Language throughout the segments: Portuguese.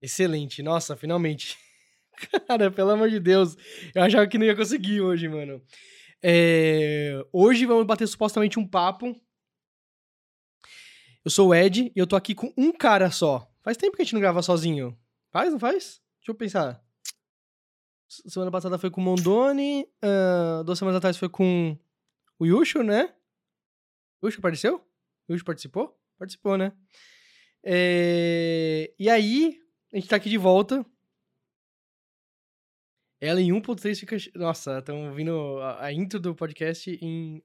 Excelente. Nossa, finalmente. Cara, pelo amor de Deus. Eu achava que não ia conseguir hoje, mano. É, Hoje vamos bater supostamente um papo. Eu sou o Ed e eu tô aqui com um cara só. Faz tempo que a gente não grava sozinho. Faz, não faz? Deixa eu pensar. Semana passada foi com o Mondoni. ah, duas semanas atrás foi com o Yusho, né? O Yusho apareceu? O Yusho participou? Participou, né? É, E aí, a gente tá aqui de volta. Ela em 1.3 fica. Nossa, estão ouvindo a intro do podcast em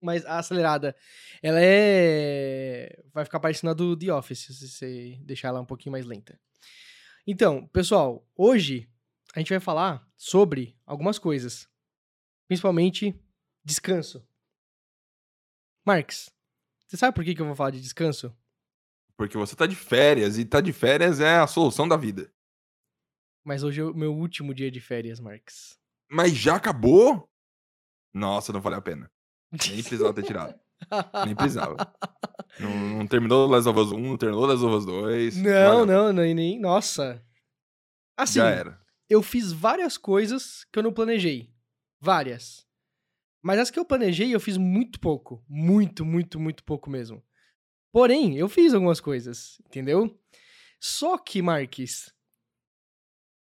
mais acelerada. Ela é. Vai ficar parecendo a do The Office, se você deixar ela um pouquinho mais lenta. Então, pessoal, hoje a gente vai falar sobre algumas coisas. Principalmente descanso. Marx, você sabe por que, que eu vou falar de descanso? Porque você tá de férias e tá de férias é a solução da vida. Mas hoje é o meu último dia de férias, Marx. Mas já acabou? Nossa, não valeu a pena. Nem precisava ter tirado. Nem precisava. Não, não terminou Last of Us 1, não terminou Last of Us 2. Não, não, nem, nem. Nossa. Assim, Já era. eu fiz várias coisas que eu não planejei. Várias. Mas as que eu planejei, eu fiz muito pouco. Muito, muito, muito pouco mesmo. Porém, eu fiz algumas coisas, entendeu? Só que, Marques,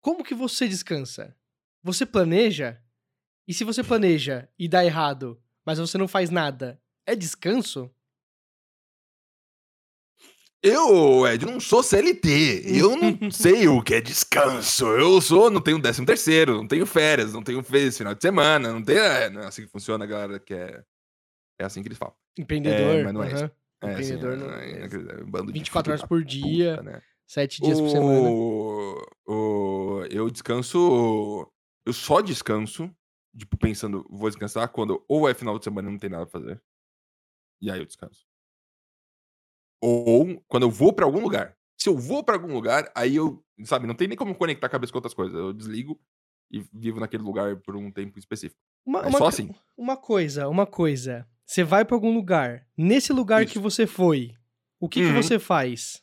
como que você descansa? Você planeja? E se você planeja e dá errado, mas você não faz nada, é descanso? Eu, Ed, não sou CLT. Eu não sei o que é descanso. Eu sou, não tenho décimo terceiro, não tenho férias, não tenho férias final de semana, não tenho. É, não é assim que funciona, galera, que é. É assim que eles falam. Empreendedor. mas não é isso. É, assim, Empreendedor é, não- é, é. é, bando de 24 filho horas por dia. puta, né? Sete dias por semana. O, o, eu descanso. Eu só descanso, tipo, pensando, vou descansar quando ou é final de semana e não tem nada pra fazer. E aí eu descanso. Ou quando eu vou pra algum lugar. Se eu vou pra algum lugar, aí eu, sabe, não tem nem como conectar a cabeça com outras coisas. Eu desligo e vivo naquele lugar por um tempo específico. Uma, É uma só assim. uma coisa, uma coisa. Você vai pra algum lugar. Nesse lugar que Isso. você foi, o que, que Uhum. você faz?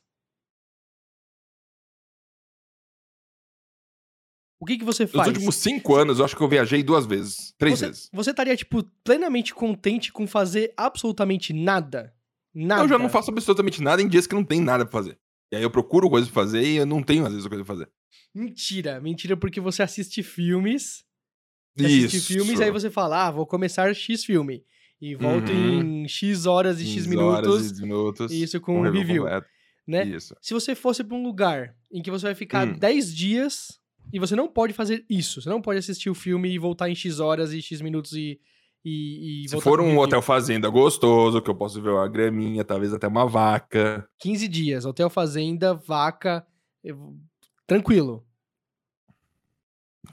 O que, que você Nos faz? últimos cinco anos, eu acho que eu viajei duas vezes. Três você, vezes. você estaria, tipo, plenamente contente com fazer absolutamente nada? Nada. Eu já não faço absolutamente nada em dias que não tem nada pra fazer. E aí eu procuro coisas pra fazer e eu não tenho, às vezes, coisa pra fazer. Mentira, mentira, porque você assiste filmes. Você assiste filmes, aí você fala, ah, vou começar X filme. E volto Uhum. em X horas e X horas minutos. e minutos. Isso com um review review. né? Isso. Se você fosse pra um lugar em que você vai ficar Hum. 10 dias e você não pode fazer isso, você não pode assistir o filme e voltar em X horas e X minutos e. e, e Se for um review. hotel fazenda gostoso, que eu posso ver uma graminha, talvez até uma vaca. 15 dias, hotel fazenda, vaca. eu- Tranquilo.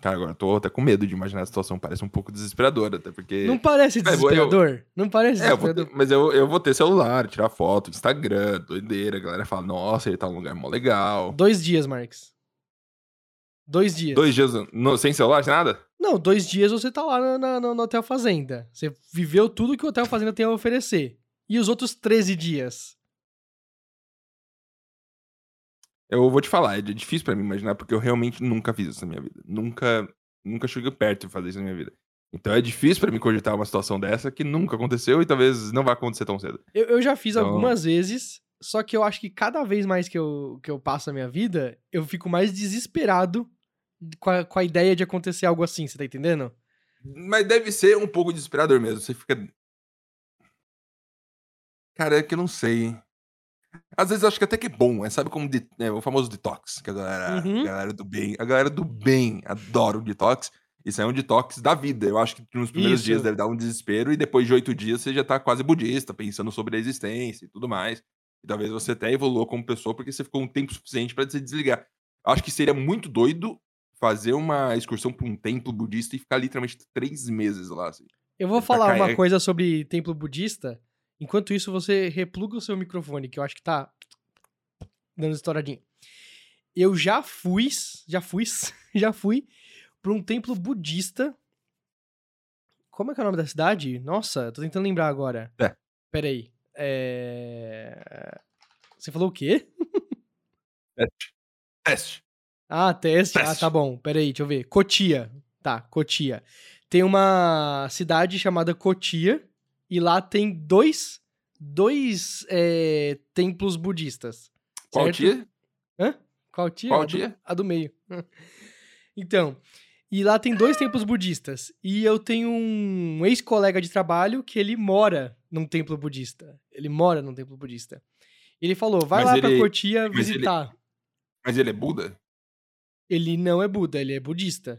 Cara, agora eu tô até com medo de imaginar a situação. Parece um pouco desesperadora, até porque. Não parece É, eu- desesperador? Não parece É, eu ter- desesperador? mas eu, eu vou ter celular, tirar foto, Instagram, doideira. A galera fala, nossa, ele tá num lugar mó legal. Dois dias, Marques. Dois dias. Dois dias no- sem celular, sem nada? Não, dois dias você tá lá na- na- no Hotel Fazenda. Você viveu tudo que o Hotel Fazenda tem a oferecer. E os outros 13 dias? Eu vou te falar, é difícil pra mim imaginar, porque eu realmente nunca fiz isso na minha vida. Nunca, nunca cheguei perto de fazer isso na minha vida. Então é difícil pra mim cogitar uma situação dessa que nunca aconteceu e talvez não vai acontecer tão cedo. Eu, eu já fiz Então- algumas vezes, só que eu acho que cada vez mais que eu, que eu passo a minha vida, eu fico mais desesperado com a, com a ideia de acontecer algo assim, você tá entendendo? Mas deve ser um pouco desesperador mesmo. Você fica. Cara, é que eu não sei. Às vezes eu acho que até que é bom. É, sabe como de- é, o famoso detox, que a galera, Uhum. a galera do bem. A galera do bem adora o detox. Isso é um detox da vida. Eu acho que nos primeiros Isso. dias deve dar um desespero, e depois de oito dias você já tá quase budista, pensando sobre a existência e tudo mais. E talvez você até evolua como pessoa porque você ficou um tempo suficiente pra se desligar. Eu acho que seria muito doido fazer uma excursão pra um templo budista e ficar literalmente três meses lá. Assim. Eu vou falar uma coisa sobre templo budista. Enquanto isso, você repluga o seu microfone, que eu acho que tá dando estouradinha. Eu já fui, já fui, já fui pra um templo budista. Como é que é o nome da cidade? Nossa, tô tentando lembrar agora. É. Teste. Ah, teste. Ah, Teste. tá bom. Pera aí, deixa eu ver. Cotia. Tá, Cotia. Tem uma cidade chamada Cotia e lá tem dois, dois é, templos budistas. Qual certo? dia? Hã? Qual tia? Qual a, do, tia? a do meio. Então, e lá tem dois templos budistas. E eu tenho um ex-colega de trabalho que ele mora num templo budista. Ele mora num templo budista. Ele falou, vai Mas lá pra ele- Cotia mas ele- visitar. Mas ele é Buda? Ele não é Buda, ele é budista.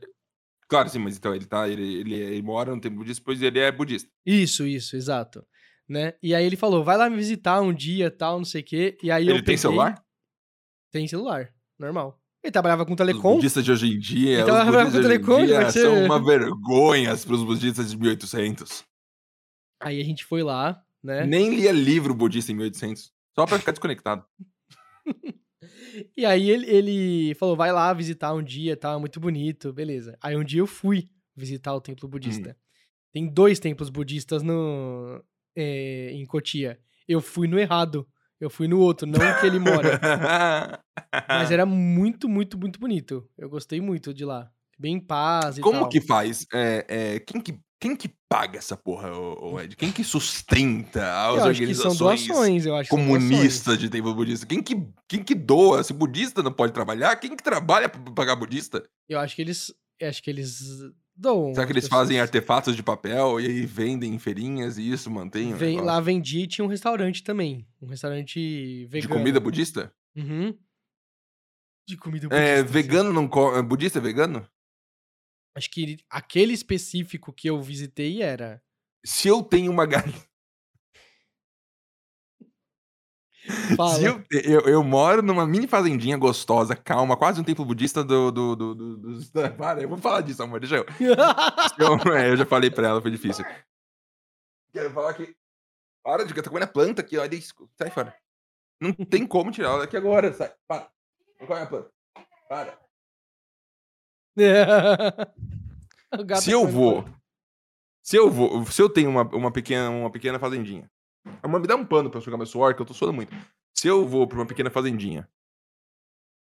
Claro, sim, mas então ele tá. Ele, ele, ele mora no templo budista, pois ele é budista. Isso, isso, exato. Né? E aí ele falou, vai lá me visitar um dia, tal, não sei o quê. E aí eu ele tem peguei- celular? Tem celular, normal. Ele trabalhava com Os telecom. budistas de hoje em dia, os de hoje em telecom, dia ser- são uma vergonha pros budistas de 1800. Aí a gente foi lá, né? Nem lia livro budista em 1800. Só pra ficar desconectado. E aí ele, ele falou, vai lá visitar um dia, tá? Muito bonito, beleza. Aí um dia eu fui visitar o templo budista. Tem dois templos budistas no, é, em Cotia. Eu fui no errado. Eu fui no outro, não que ele mora. Mas era muito, muito, muito bonito. Eu gostei muito de lá. Bem em paz e Como tal. que faz? É, é, quem, que, quem que paga essa porra, ô, Ed? Quem que sustenta as organizações doações, comunistas de templo budista? Quem que, quem que doa? Se budista não pode trabalhar, quem que trabalha pra pagar budista? Eu acho que eles. eu Acho que eles doam. Será que eles fazem pessoas. artefatos de papel e aí vendem em feirinhas e isso mantém Vem, lá vendia e tinha um restaurante também. Um restaurante de vegano. comida budista? Uhum. De comida É, budista, sim. vegano não come. Budista é vegano? Acho que aquele específico que eu visitei era. Se eu tenho uma galinha. Eu, eu, eu moro numa mini fazendinha gostosa, calma, quase um templo budista do. do, do, do, do- Para, eu vou falar disso, amor, deixa eu. Eu, é, eu já falei pra ela, foi difícil. Quero falar que. Para de que eu tô comendo a planta aqui, olha isso. Sai fora. Não tem como tirar ela daqui agora, sai. Para. Não come a planta. Para. Se eu comendo vou. Se eu vou. Se eu tenho uma, uma, pequena, uma pequena fazendinha. Me dá um pano pra eu jogar meu suor, que eu tô suando muito. Se eu vou pra uma pequena fazendinha.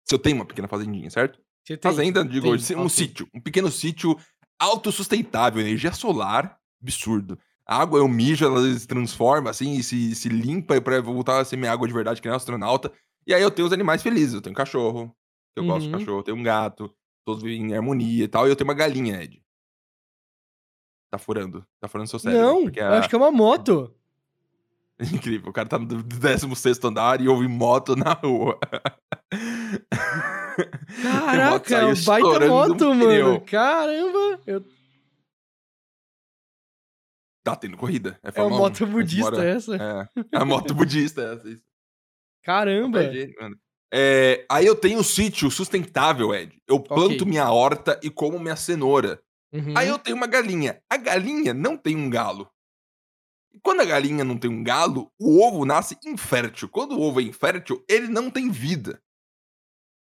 Se eu tenho uma pequena fazendinha, certo? Tem, Fazenda, digo, tem, um ok. sítio. Um pequeno sítio autossustentável, energia solar, absurdo. A água eu mijo, ela se transforma assim e se, se limpa pra voltar a ser minha água de verdade, que nem um astronauta. E aí eu tenho os animais felizes. Eu tenho um cachorro, eu gosto de Uhum. cachorro, eu tenho um gato, todos vivem em harmonia e tal. E eu tenho uma galinha, Ed. Tá furando. Tá furando seu cérebro. Não, porque eu a- acho que é uma moto. Incrível, o cara tá no 16 andar e ouve moto na rua. Caraca, é baita estourando um moto, mano. Caramba. Eu... Tá tendo corrida. É, É uma Fórmula 1. moto budista essa. É, é a moto budista essa. isso. Caramba. Rapaz, mano. É, aí eu tenho um sítio sustentável, Ed. Eu planto Ok. minha horta e como minha cenoura. Uhum. Aí eu tenho uma galinha. A galinha não tem um galo. E quando a galinha não tem um galo, o ovo nasce infértil. Quando o ovo é infértil, ele não tem vida.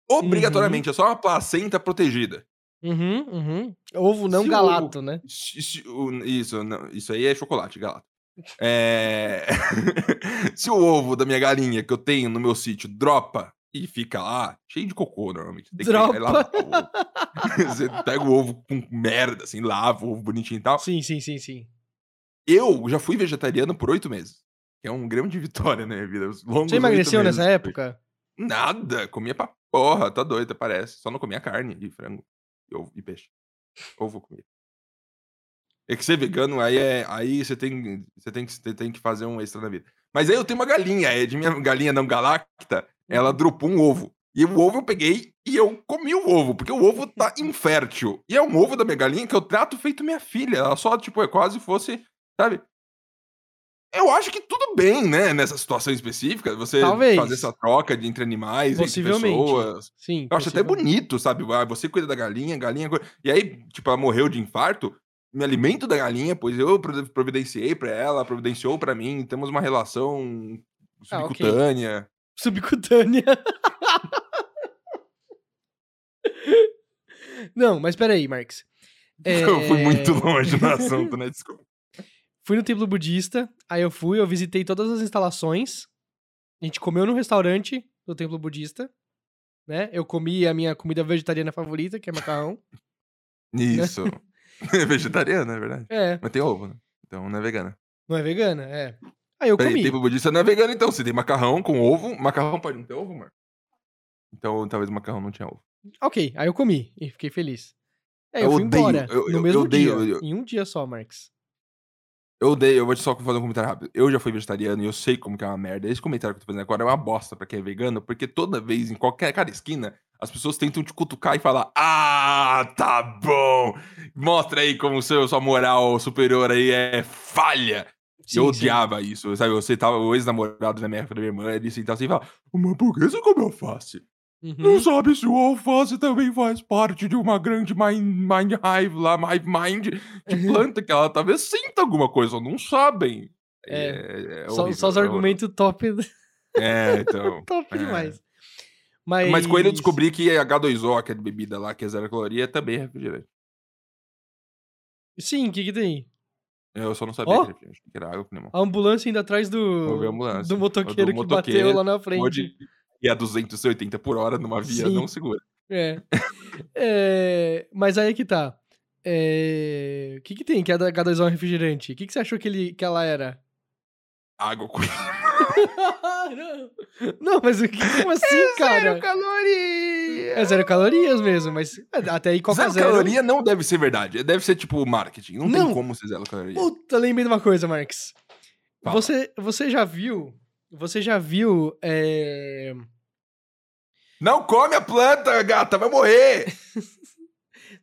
Obrigatoriamente, é só uma placenta protegida. Uhum, uhum. Ovo não Se galato, né? Isso, não, isso aí é chocolate, galato. É... se o ovo da minha galinha que eu tenho no meu sítio dropa e fica lá, cheio de cocô normalmente. Tem que Dropa. lavar o ovo. Você pega o ovo com merda, assim, lava o ovo bonitinho e tal. Sim, sim, sim, sim. Eu já fui vegetariano por oito meses. Que é um grande vitória na minha vida. Os longos Você emagreceu meses. nessa época? Nada, comia pra porra, tá doido, parece. Só não comia carne e frango e, ovo, e peixe. Ovo comia. É que ser vegano, aí é. Aí você tem, você tem, que, você tem que fazer um extra na vida. Mas aí eu tenho uma galinha, é de minha galinha não galacta, ela dropou um ovo. E o ovo eu peguei e eu comi o ovo, porque o ovo tá infértil. E é um ovo da minha galinha que eu trato feito minha filha. Ela só, tipo, é quase fosse, sabe? Eu acho que tudo bem, né? Nessa situação específica, você Talvez. fazer essa troca de entre animais, entre pessoas. Sim. Eu acho até bonito, sabe? Ah, Você cuida da galinha, galinha. E aí, tipo, ela morreu de infarto. Me alimento da galinha, pois eu prov- providenciei pra ela, providenciou pra mim. Temos uma relação Ah, ok. Subcutânea. Não, mas peraí, Marx. Eu fui muito É, longe no assunto, né? Desculpa. Fui no templo budista, aí eu fui, eu visitei todas as instalações. A gente comeu no restaurante do templo budista. né? Eu comi a minha comida vegetariana favorita, que é macarrão. Isso. é vegetariano, é verdade. É, Mas tem ovo, né? Então não é vegana. não é vegana? É. Aí eu Peraí, comi. tempo budista não é vegano, então. Se tem macarrão com ovo, macarrão pode não ter ovo, mano. Então talvez o macarrão não tinha ovo. Ok, aí eu comi e fiquei feliz. Aí eu, Eu fui odeio, embora eu- no eu- mesmo odeio, dia. Em um dia só, Marx. Eu odeio, eu vou só fazer um comentário rápido. Eu já fui vegetariano e eu sei como que é uma merda. Esse comentário que eu tô fazendo agora é uma bosta pra quem é vegano, porque toda vez, em qualquer cada esquina, as pessoas tentam te cutucar e falar: Ah, tá bom! Mostra aí como seu, sua moral superior aí é falha. Sim, eu sim. odiava isso, sabe? Você tava, o ex-namorado da minha, da minha irmã, ele sentava assim e falava: Mas por que você come alface? Não Uhum. sabe se o alface também faz parte de uma grande mind, mind hive lá, hive mind de planta que ela talvez sinta alguma coisa, não sabem. É. é Só, horrível, só os é argumentos top, É, então. top é. demais. Mas... Mas com ele eu descobri que H2O, aquela bebida lá que é zero caloria, também é refrigerante. Sim, o que que tem? Eu só não sabia Ó. que era água com limão. A ambulância ainda atrás do, do motoqueiro Do que bateu motoqueiro, lá na frente. Pode ir a 280 por hora numa via Sim. não segura. É. É, Mas aí que tá. É, O que que tem que é da H2O um refrigerante? O que que você achou que, ele... que ela era? Água com não. não, mas o que como assim, cara? caloria! É zero calorias mesmo, mas até aí Coca Zero, Zero... caloria não deve ser verdade. Deve ser tipo marketing. Não, Não. tem como ser zero caloria. Puta, lembrei de uma coisa, Marx. Fala. Você, você já viu... Você já viu... é, Não come a planta, gata, vai morrer!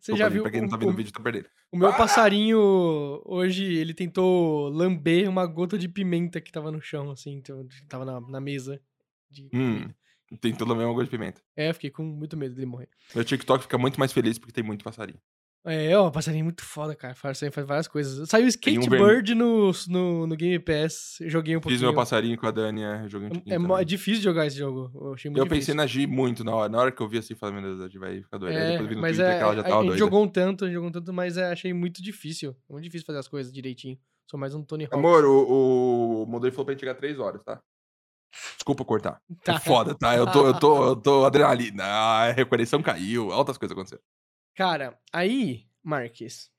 Você já viu... Pra quem não tá vendo o- o vídeo, tá perdendo. O meu passarinho, hoje, ele tentou lamber uma gota de pimenta que tava no chão, assim, então, que tava na, na mesa. de Hum, comida. tem toda a mesma gosto de pimenta. É, fiquei com muito medo dele morrer. Meu TikTok fica muito mais feliz porque tem muito passarinho. É, ó, passarinho é muito foda, cara. Faz, faz várias coisas. Saiu Tem um Skatebird no, no, no Game Pass, eu joguei um Fiz pouquinho. meu passarinho com a Dani, é, joguei um É, é, é difícil jogar esse jogo. Eu achei muito Eu difícil. pensei na Gi muito na hora. Na hora que eu vi assim, falei, meu Deus, a Gi vai ficar doida. É, depois vi no mas Twitter é, que ela já a- tava a gente doida. jogou um tanto, a gente jogou um tanto, mas é, achei muito difícil. É muito difícil fazer as coisas direitinho. Sou mais um Tony Hawk. Amor, o, o modelo falou pra gente chegar 3 horas, tá? Desculpa cortar. Tá. É foda, tá? Eu tô, eu tô, eu tô adrenalina. A reconexão caiu, altas coisas aconteceram. Cara, aí, Marques.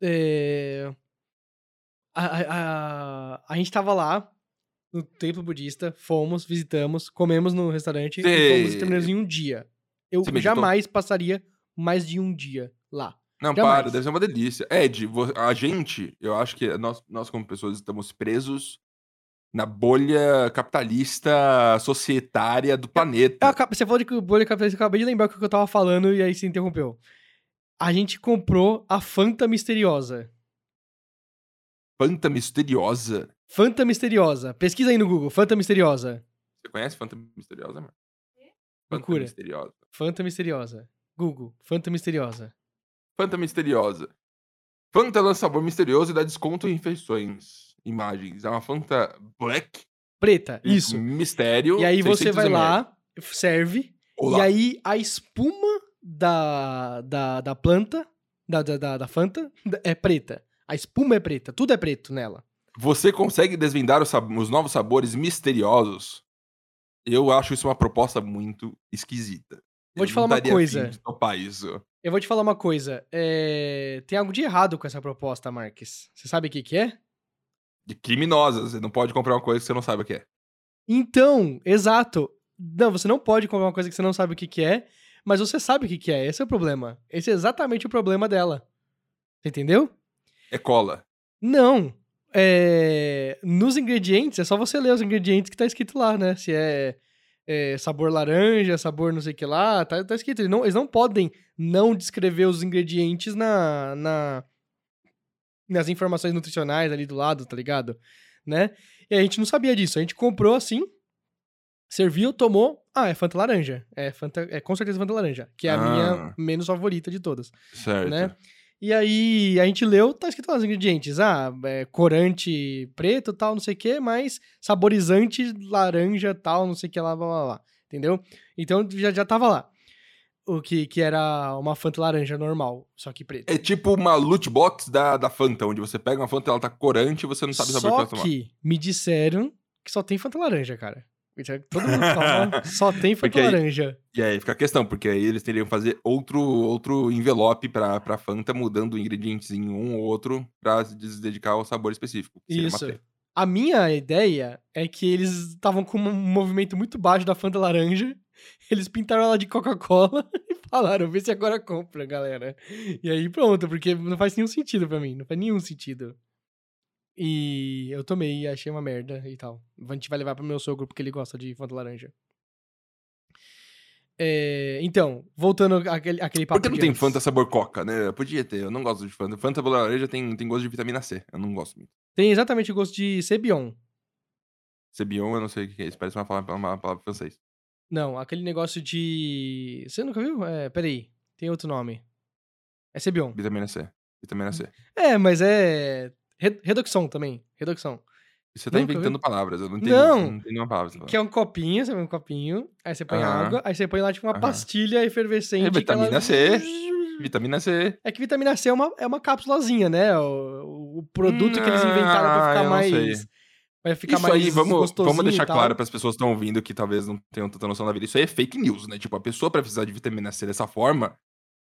É, A, a, a, a gente tava lá no templo budista, fomos, visitamos, comemos no restaurante e fomos e terminamos em um dia. Eu jamais passaria mais de um dia lá. Não, Jamais. para, deve ser uma delícia. Ed, a gente, eu acho que nós, nós como pessoas estamos presos na bolha capitalista societária do Eu planeta. aca- você falou de bolha capitalista, eu acabei de lembrar o que eu tava falando e aí se interrompeu. A gente comprou a Fanta Misteriosa. Fanta misteriosa. Fanta Misteriosa. Pesquisa aí no Google, Fanta Misteriosa. Você conhece Fanta misteriosa, mano? Fanta Procura. misteriosa. Fanta Misteriosa. Google, Fanta Misteriosa. Fanta misteriosa. Fanta lança sabor misterioso e dá desconto em refeições. Imagens. É uma Fanta black. Preta, e isso. Mistério. E aí você 600 vai ml. lá, serve, Olá. e aí a espuma da, da, da planta, da, da, da, Fanta, é preta. A espuma é preta, tudo é preto nela. Você consegue desvendar os, os novos sabores misteriosos? Eu acho isso uma proposta muito esquisita. Vou te falar uma coisa. Eu vou te falar uma coisa. é, Tem algo de errado com essa proposta, Marques. Você sabe o que, que é? De criminosas. Você não pode comprar uma coisa que você não sabe o que é. Então, exato. Não, você não pode comprar uma coisa que você não sabe o que, que é, mas você sabe o que, que é. Esse é o problema. Esse é exatamente o problema dela. Você entendeu? É cola. Não. É, Nos ingredientes, é só você ler os ingredientes que tá escrito lá, né? Se é, é sabor laranja, sabor não sei o que lá, tá, tá escrito. Eles não, eles não podem não descrever os ingredientes na, na, nas informações nutricionais ali do lado, tá ligado? Né? E a gente não sabia disso. A gente comprou assim, serviu, tomou. Ah, é Fanta laranja. É, Fanta, é com certeza Fanta laranja, que é a Ah. minha menos favorita de todas. Certo. Né? E aí a gente leu, tá escrito lá os ingredientes. Ah, é, corante preto, tal, não sei o que, mas saborizante laranja, tal, não sei o que lá, blá, blá, blá. Entendeu? Então já, já tava lá. O que, que era uma Fanta laranja normal, só que preta. É tipo uma loot box da, da Fanta, onde você pega uma Fanta ela tá corante e você não sabe o sabor só que tomar. que me disseram que só tem Fanta laranja, cara. Todo mundo toma, só tem Fanta aí- laranja. E aí fica a questão, porque aí eles teriam que fazer outro, outro envelope pra, pra Fanta, mudando ingredientes em um ou outro pra se dedicar ao sabor específico. Isso. A minha ideia é que eles estavam com um movimento muito baixo da Fanta laranja. Eles pintaram ela de Coca-Cola e falaram, vê se agora compra, galera. E aí pronto, porque não faz nenhum sentido pra mim. Não faz nenhum sentido. E eu tomei achei uma merda e tal. A gente vai levar pro meu sogro porque ele gosta de Fanta laranja. É, então, voltando àquele, àquele papo Por que não tem antes. Fanta sabor Coca, né? Podia ter, eu não gosto de Fanta. Fanta sabor laranja tem, tem gosto de vitamina C, eu não gosto muito. Tem exatamente o gosto de Cebion. Cebion, eu não sei o que é isso, parece uma palavra, uma palavra francês. Não, aquele negócio de. Você nunca viu? É, peraí. Tem outro nome. É Cebion. Vitamina C. Vitamina C. É, mas é. Re- Redoxon também. Redoxon. E você tá Nunca inventando palavras, eu não entendi. Não. Não entendi uma palavra. Que é um copinho, você põe um copinho, aí você põe Aham. água, aí você põe lá tipo uma Aham. pastilha efervescente. É vitamina ela- C. Vitamina C. É que vitamina C é uma, é uma cápsulazinha, né? O, o produto que eles inventaram pra Ah, ficar mais. sei. Vai ficar Isso mais aí, vamos, vamos deixar claro para as pessoas que estão ouvindo que talvez não tenham tanta noção da vida. Isso aí é fake news, né? Tipo, a pessoa pra precisar de vitamina C dessa forma,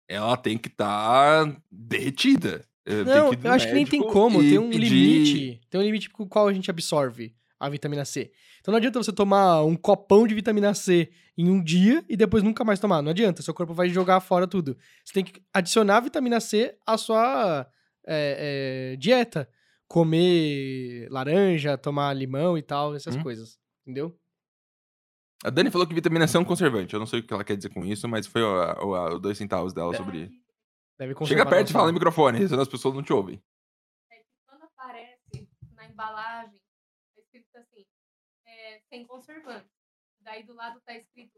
ela tem que estar derretida. Eh, tem Não, eu acho que nem tem como. Tem um pedir- limite. Tem um limite com o qual a gente absorve a vitamina C. Então não adianta você tomar um copão de vitamina C em um dia e depois nunca mais tomar. Não adianta. Seu corpo vai jogar fora tudo. Você tem que adicionar vitamina C à sua é, é, dieta. Comer laranja, tomar limão e tal, essas Hum. coisas. Entendeu? A Dani falou que vitamina C é um conservante. Eu não sei o que ela quer dizer com isso, mas foi o, o, o dois centavos dela sobre. Deve Chega perto e fala no microfone, senão as pessoas não te ouvem. é que quando aparece na embalagem, tá escrito assim, é, sem conservante. Daí do lado tá escrito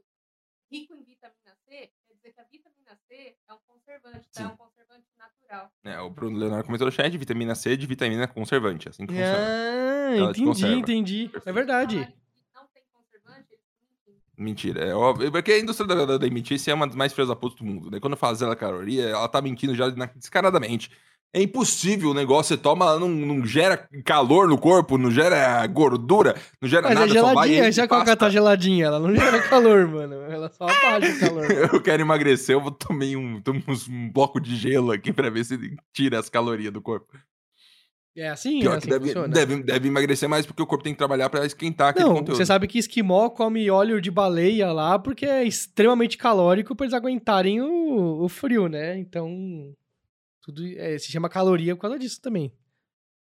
rico em vitamina C, quer dizer que a vitamina C é um conservante, tá? É um conservante natural. É, o Bruno Leonardo comentou no chat, vitamina C de vitamina conservante, assim que funciona. Ah, Ela te entendi, entendi. É verdade. Falarem que não tem conservante, eles mentem. Mentira, é óbvio. Porque a indústria da, da, da alimentícia é uma das mais da puta do mundo, né? Quando faz ela caloria, ela tá mentindo já na- descaradamente. É impossível o negócio, você toma, não, não gera calor no corpo, não gera gordura, não gera Mas nada, é só vai geladinha, e já que a pasta. tá geladinha, ela não gera calor, mano. Ela só abaixa o calor. Eu quero emagrecer, eu vou tomar um, tomo um bloco de gelo aqui pra ver se tira as calorias do corpo. É assim, Pior é que assim deve, funciona. deve, deve emagrecer mais porque o corpo tem que trabalhar pra esquentar aquele Não, conteúdo. você sabe que esquimó come óleo de baleia lá porque é extremamente calórico pra eles aguentarem o, o frio, né? Então, tudo é, se chama caloria por causa disso também,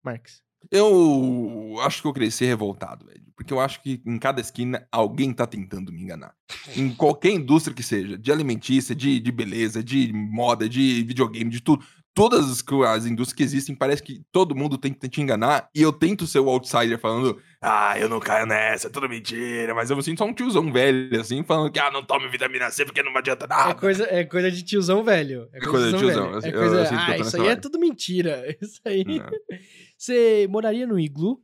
Marx. Eu acho que eu cresci revoltado, velho. Porque eu acho que em cada esquina alguém tá tentando me enganar. Em qualquer indústria que seja, de alimentícia, de, de beleza, de moda, de videogame, de tudo. Todas as, indústrias que existem, parece que todo mundo tenta te enganar. E eu tento ser o outsider falando, ah, eu não caio nessa, é tudo mentira. Mas eu me sinto só um tiozão velho, assim, falando que, ah, não tome vitamina C porque não adianta É nada. coisa, é coisa de tiozão velho. É coisa, de tiozão. velho. assim, É coisa, eu eu ah, isso aí é vibe. tudo mentira. Isso aí. Não. Você moraria no iglu?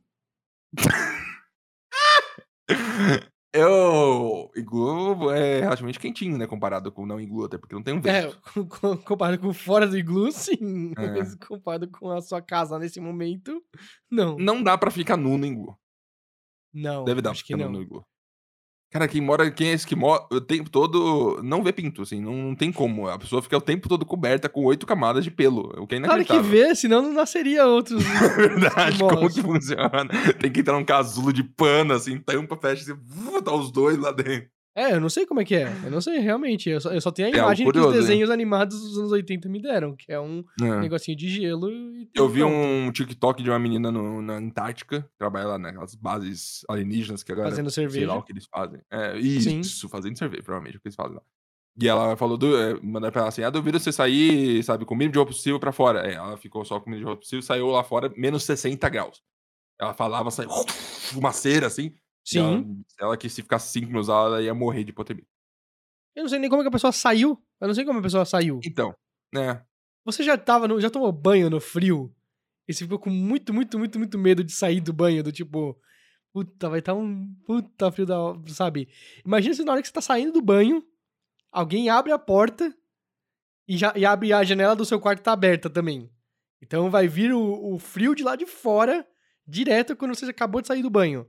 Eu. Iglu é relativamente quentinho, né? Comparado com o não iglu, até porque não tem um É, vento. com- comparado com fora do iglu, sim. É. Mas comparado com a sua casa nesse momento, não. Não dá pra ficar nu no iglu. Não, Deve dar pra ficar não. nu no iglu. Cara, quem mora, quem é esquimó, o tempo todo não vê pinto, assim, não, não tem como. A pessoa fica o tempo todo coberta com oito camadas de pelo, o que é Claro que vê, senão não nasceria outros. É verdade, esquimós. como que funciona? Tem que entrar num casulo de pano, assim, tampa, fecha, assim, tá os dois lá dentro. É, eu não sei como é que é. Eu não sei realmente. Eu só, eu só tenho a É algo imagem que curioso, os né? desenhos animados dos anos 80 me deram, que é um É. negocinho de gelo e. Eu vi um TikTok de uma menina no- na Antártica, que trabalha lá naquelas bases alienígenas que agora Fazendo sei cerveja. lá o que eles fazem. É, Sim. isso, fazendo cerveja, provavelmente, o que eles fazem lá. E ela falou, do, é, mandaram pra ela assim, ah, duvido você sair, sabe, com o mínimo de roupa possível pra fora. É, ela ficou só com o mínimo de roupa possível, saiu lá fora, menos 60 graus. Ela falava, saiu uma cera, assim. Sim. Ela, ela que se ficasse 5 minutos ela ia morrer de hipotermia. Eu não sei nem como que a pessoa saiu. Eu não sei como a pessoa saiu. Então, né, Você já tava no, já tomou banho no frio? E você ficou com muito, muito, muito, muito medo de sair do banho, do tipo, puta, vai estar um puta frio da, sabe? Imagina se na hora que você tá saindo do banho, alguém abre a porta e já e abre a janela do seu quarto tá aberta também. Então vai vir o, o frio de lá de fora direto quando você acabou de sair do banho.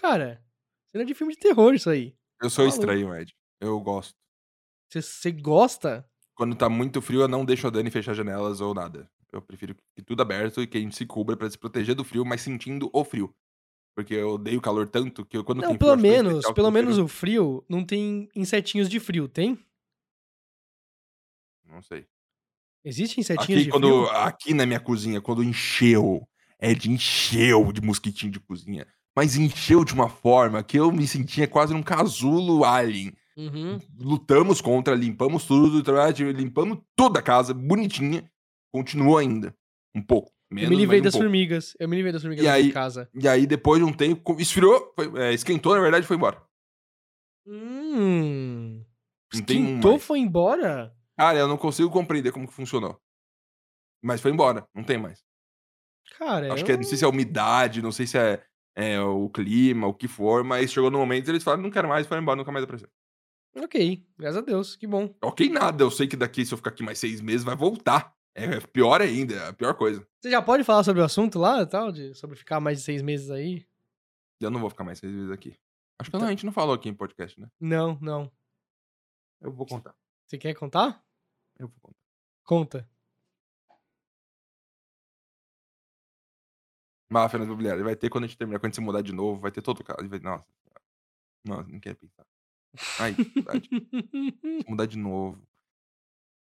Cara, Cena de filme de terror, isso aí. Eu sou Maluco. estranho, Ed. Eu gosto. Você- gosta? Quando tá muito frio, eu não deixo a Dani fechar janelas ou nada. Eu prefiro que tudo aberto e que a gente se cubra pra se proteger do frio, mas sentindo o frio. Porque eu odeio o calor tanto que eu, quando Não, tem pelo frio, menos, pelo menos prefiro- o frio não tem insetinhos de frio, tem? Não sei. Existe insetinhos Aqui, de quando, frio? aqui na minha cozinha, quando encheu, Ed encheu de mosquitinho de cozinha. Mas encheu de uma forma que eu me sentia quase num casulo alien. Uhum. Lutamos contra, limpamos tudo, limpamos toda a casa, bonitinha. Continuou ainda. Um pouco. Menos, eu me livrei um das pouco. formigas. Eu me livrei das formigas E da aí- casa. E aí, depois de um tempo, esfriou, foi- é, esquentou, na verdade, e foi embora. Hum. Um Esquentou, foi embora? Cara, eu não consigo compreender como que funcionou. Mas foi embora, não tem mais. Cara, Acho eu... que é, não sei se é umidade, não sei se é, é o clima, o que for, mas chegou no momento eles falaram, não quero mais, foram embora, nunca mais apareceu. Ok, graças a Deus, que bom. Ok, nada, eu sei que daqui, se eu ficar aqui mais seis meses, vai voltar. É pior ainda, é a pior coisa. Você já pode falar sobre o assunto lá, tal, de, sobre ficar mais de seis meses aí? Eu não vou ficar mais seis meses aqui. Acho que não, a gente não falou aqui em podcast, né? Não, não. Eu vou contar. Você quer contar? Eu vou contar. Conta. Máfia na imobiliária. Vai ter quando a gente terminar, quando a gente se mudar de novo, vai ter todo o caso. Vai... Nossa. Nossa, não quero pensar. Ai, que mudar de novo.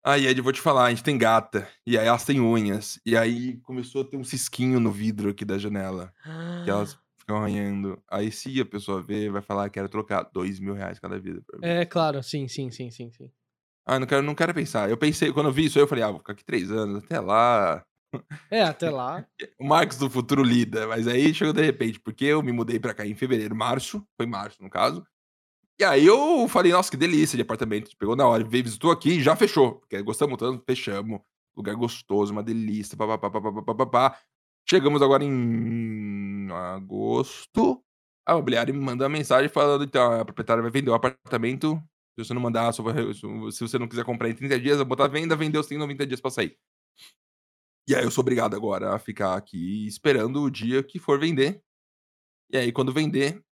Aí, Ed, eu vou te falar, a gente tem gata, e aí elas têm unhas, e aí começou a ter um cisquinho no vidro aqui da janela, que elas ficam arranhando. Aí se a pessoa ver, vai falar que quero trocar dois mil reais cada vida. pra mim. É, claro, sim, sim, sim, sim, sim. Ah, não quero, não quero pensar. Eu pensei, quando eu vi isso aí, eu falei, ah, vou ficar aqui três anos, até lá. É, até lá. O Marcos do futuro lida, mas aí chegou de repente, porque eu me mudei pra cá em fevereiro, março, foi março no caso. E aí eu falei, nossa, que delícia de apartamento. Pegou na hora, veio, visitou aqui e já fechou. Porque gostamos tanto, fechamos. Lugar gostoso, uma delícia, papapá, papapá, papapá. Chegamos agora em agosto. A imobiliária me mandou uma mensagem falando, então, a proprietária vai vender o apartamento. Se você não mandar, se você não quiser comprar em 30 dias, botar venda, vendeu, você tem 90 dias pra sair. E aí eu sou obrigado agora a ficar aqui esperando o dia que for vender. E aí, quando vender,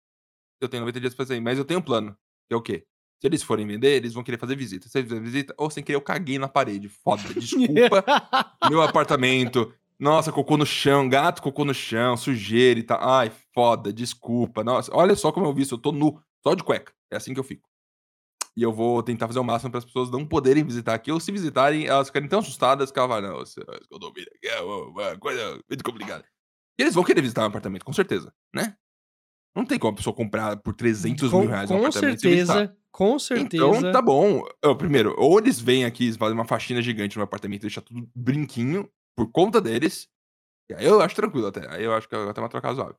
eu tenho 90 dias pra sair. Mas eu tenho um plano, que é o quê? Se eles forem vender, eles vão querer fazer visita. Se eles fizerem visita, ou sem querer, eu caguei na parede. Foda, desculpa. meu apartamento. Nossa, cocô no chão, gato cocô no chão, sujeira e tal. Ai, foda, desculpa. Nossa, olha só como eu vi isso, eu tô nu, só de cueca. É assim que eu fico. E eu vou tentar fazer o máximo para as pessoas não poderem visitar aqui, ou se visitarem, elas ficarem tão assustadas que elas falam, não, esse condomínio aqui é uma coisa muito complicada. E eles vão querer visitar um apartamento, com certeza, né? Não tem como a pessoa comprar por 300 com, mil reais um com apartamento sem visitar. certeza, com certeza. Então, tá bom. Eu, primeiro, ou eles vêm aqui e fazem uma faxina gigante no apartamento e deixar tudo brinquinho por conta deles. E aí eu acho tranquilo até. Aí eu acho que é até uma troca razoável.